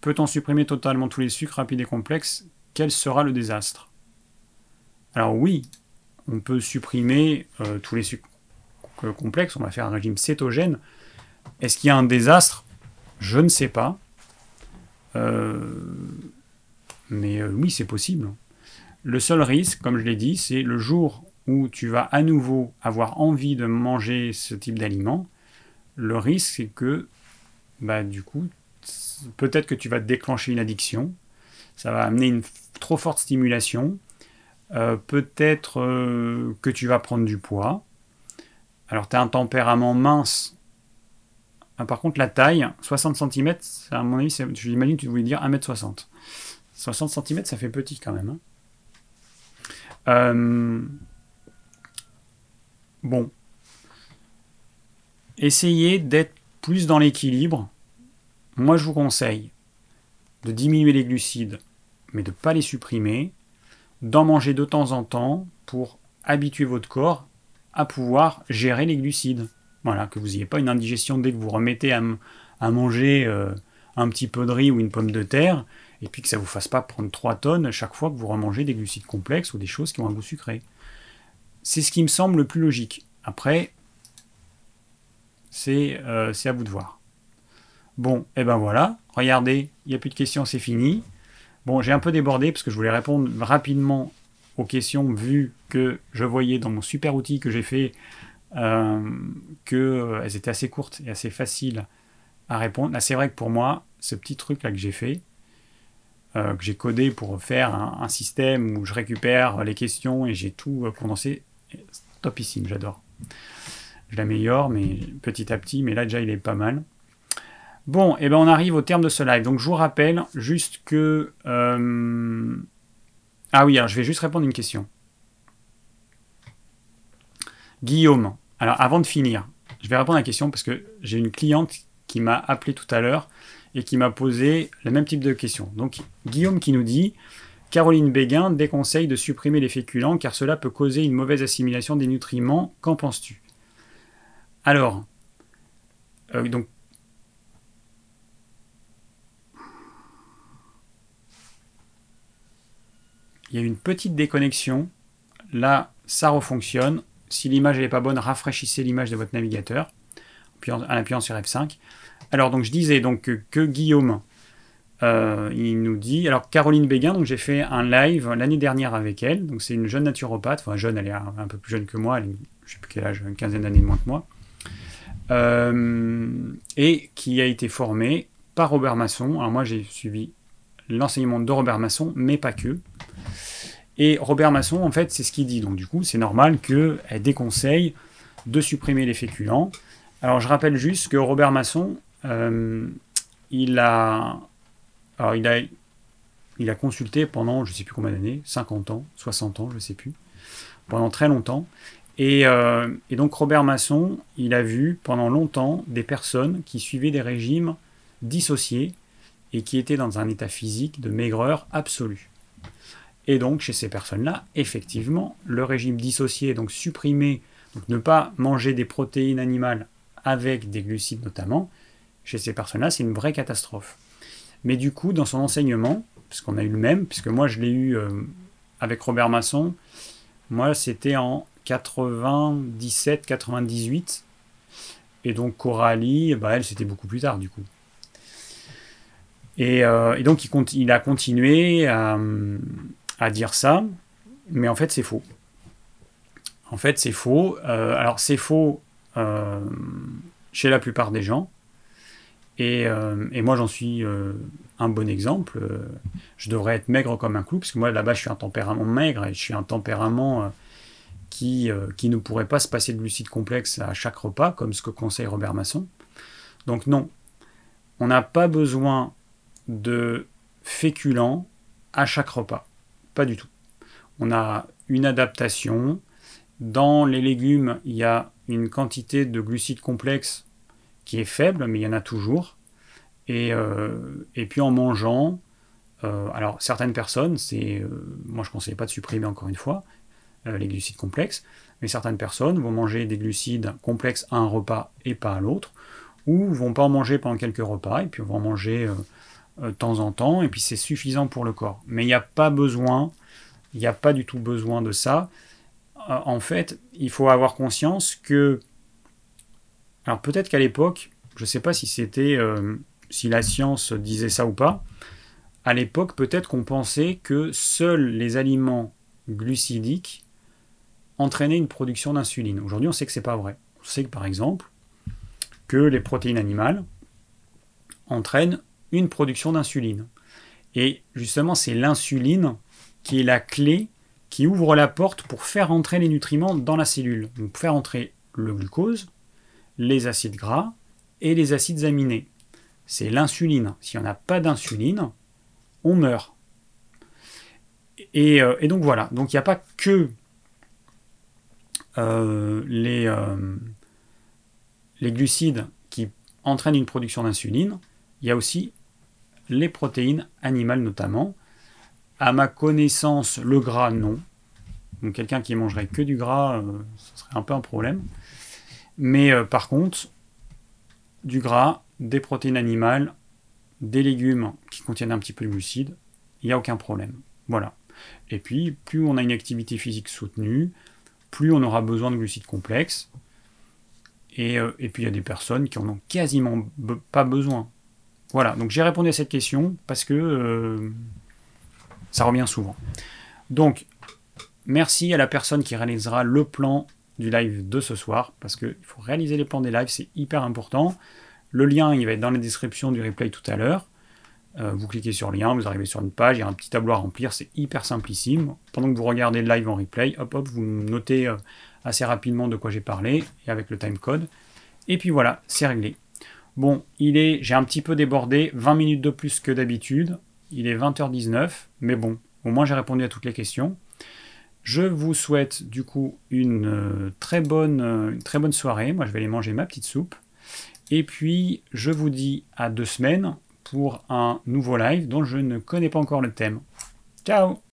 Peut-on supprimer totalement tous les sucres rapides et complexes? Quel sera le désastre? Alors oui, on peut supprimer euh, tous les sucres complexes, on va faire un régime cétogène. Est-ce qu'il y a un désastre? Je ne sais pas. Euh, mais euh, oui, c'est possible. Le seul risque, comme je l'ai dit, c'est le jour où tu vas à nouveau avoir envie de manger ce type d'aliment. Le risque, c'est que, bah, du coup, peut-être que tu vas déclencher une addiction. Ça va amener une trop forte stimulation euh, peut-être euh, que tu vas prendre du poids. Alors, tu as un tempérament mince. Ah, par contre, la taille, 60 cm, à mon avis, j'imagine que tu voulais dire 1m60. 60 cm, ça fait petit quand même. Hein. Euh, bon. Essayez d'être plus dans l'équilibre. Moi, je vous conseille de diminuer les glucides, mais de ne pas les supprimer d'en manger de temps en temps pour habituer votre corps à pouvoir gérer les glucides. Voilà, que vous n'ayez pas une indigestion dès que vous remettez à, manger euh, un petit peu de riz ou une pomme de terre, et puis que ça ne vous fasse pas prendre 3 tonnes chaque fois que vous remangez des glucides complexes ou des choses qui ont un goût sucré. C'est ce qui me semble le plus logique. Après, c'est euh, à vous de voir. Bon, et eh ben voilà, regardez, il n'y a plus de questions, c'est fini. Bon, j'ai un peu débordé parce que je voulais répondre rapidement aux questions vu que je voyais dans mon super outil que j'ai fait euh, qu'elles euh, étaient assez courtes et assez faciles à répondre. Là, c'est vrai que pour moi, ce petit truc là que j'ai fait, euh, que j'ai codé pour faire un, système où je récupère les questions et j'ai tout condensé, topissime, j'adore. Je l'améliore, mais petit à petit, mais là déjà il est pas mal. Bon, eh ben on arrive au terme de ce live. Donc je vous rappelle juste que... Euh, ah oui, alors je vais juste répondre à une question. Guillaume, alors avant de finir, je vais répondre à la question parce que j'ai une cliente qui m'a appelé tout à l'heure et qui m'a posé le même type de question. Donc Guillaume qui nous dit Caroline Béguin déconseille de supprimer les féculents car cela peut causer une mauvaise assimilation des nutriments. Qu'en penses-tu? Alors, euh, donc il y a une petite déconnexion. Là, ça refonctionne. Si l'image n'est pas bonne, rafraîchissez l'image de votre navigateur en appuyant sur F5. Alors, je disais donc que, Guillaume, euh, il nous dit, alors Caroline Béguin, j'ai fait un live l'année dernière avec elle, c'est une jeune naturopathe, enfin jeune, elle est un, peu plus jeune que moi, elle je sais plus quel âge, une quinzaine d'années de moins que moi, euh, et qui a été formée par Robert Masson. Alors moi j'ai suivi l'enseignement de Robert Masson, mais pas que. Et Robert Masson, en fait, c'est ce qu'il dit. Donc du coup, c'est normal qu'elle déconseille de supprimer les féculents. Alors je rappelle juste que Robert Masson, euh, il, a, consulté pendant, je ne sais plus combien d'années, 50 ans, 60 ans, je ne sais plus, pendant très longtemps. Euh, et, donc Robert Masson, il a vu pendant longtemps des personnes qui suivaient des régimes dissociés et qui étaient dans un état physique de maigreur absolue. Et donc chez ces personnes-là, effectivement, le régime dissocié, donc supprimer, donc ne pas manger des protéines animales avec des glucides notamment, chez ces personnes-là, c'est une vraie catastrophe. Mais du coup, dans son enseignement, puisqu'on a eu le même, puisque moi je l'ai eu euh, avec Robert Masson, moi c'était en 97, 98, et donc Coralie, bah, elle c'était beaucoup plus tard du coup. Et, euh, donc il, il, a continué à, à, dire ça, mais en fait c'est faux. En fait c'est faux. Euh, alors c'est faux chez la plupart des gens. Euh, et, moi, j'en suis euh, un bon exemple. Euh, je devrais être maigre comme un clou, parce que moi, là-bas, je suis un tempérament maigre et je suis un tempérament qui, qui ne pourrait pas se passer de glucides complexes à chaque repas, comme ce que conseille Robert Masson. Donc, non, on n'a pas besoin de féculents à chaque repas. Pas du tout. On a une adaptation. Dans les légumes, il y a une quantité de glucides complexes qui est faible, mais il y en a toujours. Et, euh, puis en mangeant, euh, alors certaines personnes, c'est, euh, moi je ne conseille pas de supprimer encore une fois les glucides complexes, mais certaines personnes vont manger des glucides complexes à un repas et pas à l'autre, ou vont pas en manger pendant quelques repas, et puis vont en manger de temps en temps, et puis c'est suffisant pour le corps. Mais il n'y a pas besoin, il n'y a pas du tout besoin de ça. en fait, il faut avoir conscience que alors peut-être qu'à l'époque, je ne sais pas si c'était euh, si la science disait ça ou pas. À l'époque, peut-être qu'on pensait que seuls les aliments glucidiques entraînaient une production d'insuline. Aujourd'hui, on sait que c'est pas vrai. On sait que par exemple que les protéines animales entraînent une production d'insuline. Et justement, c'est l'insuline qui est la clé qui ouvre la porte pour faire entrer les nutriments dans la cellule. Donc faire entrer le glucose, les acides gras et les acides aminés. C'est l'insuline. Si on n'a pas d'insuline, on meurt. Et, euh, donc voilà. Donc il n'y a pas que euh, les, euh, les glucides qui entraînent une production d'insuline, il y a aussi les protéines animales notamment. À ma connaissance, le gras, non. Donc quelqu'un qui mangerait que du gras, ce serait un peu un problème. Mais euh, par contre, du gras, des protéines animales, des légumes qui contiennent un petit peu de glucides, il n'y a aucun problème. Voilà. Et puis, plus on a une activité physique soutenue, plus on aura besoin de glucides complexes. Et, euh, puis, il y a des personnes qui en ont quasiment pas besoin. Voilà. Donc, j'ai répondu à cette question parce que euh, ça revient souvent. Donc, merci à la personne qui réalisera le plan du live de ce soir, parce qu'il faut réaliser les plans des lives, c'est hyper important. Le lien, il va être dans la description du replay tout à l'heure. Euh, vous cliquez sur le lien, vous arrivez sur une page, il y a un petit tableau à remplir, c'est hyper simplissime. Pendant que vous regardez le live en replay, hop hop, vous notez euh, assez rapidement de quoi j'ai parlé, et avec le timecode. Et puis voilà, c'est réglé. Bon, il est, j'ai un petit peu débordé, 20 minutes de plus que d'habitude. Il est 20h19, mais bon, au moins j'ai répondu à toutes les questions. Je vous souhaite du coup une euh, très bonne, euh, très bonne soirée. Moi, je vais aller manger ma petite soupe. Et puis, je vous dis à deux semaines pour un nouveau live dont je ne connais pas encore le thème. Ciao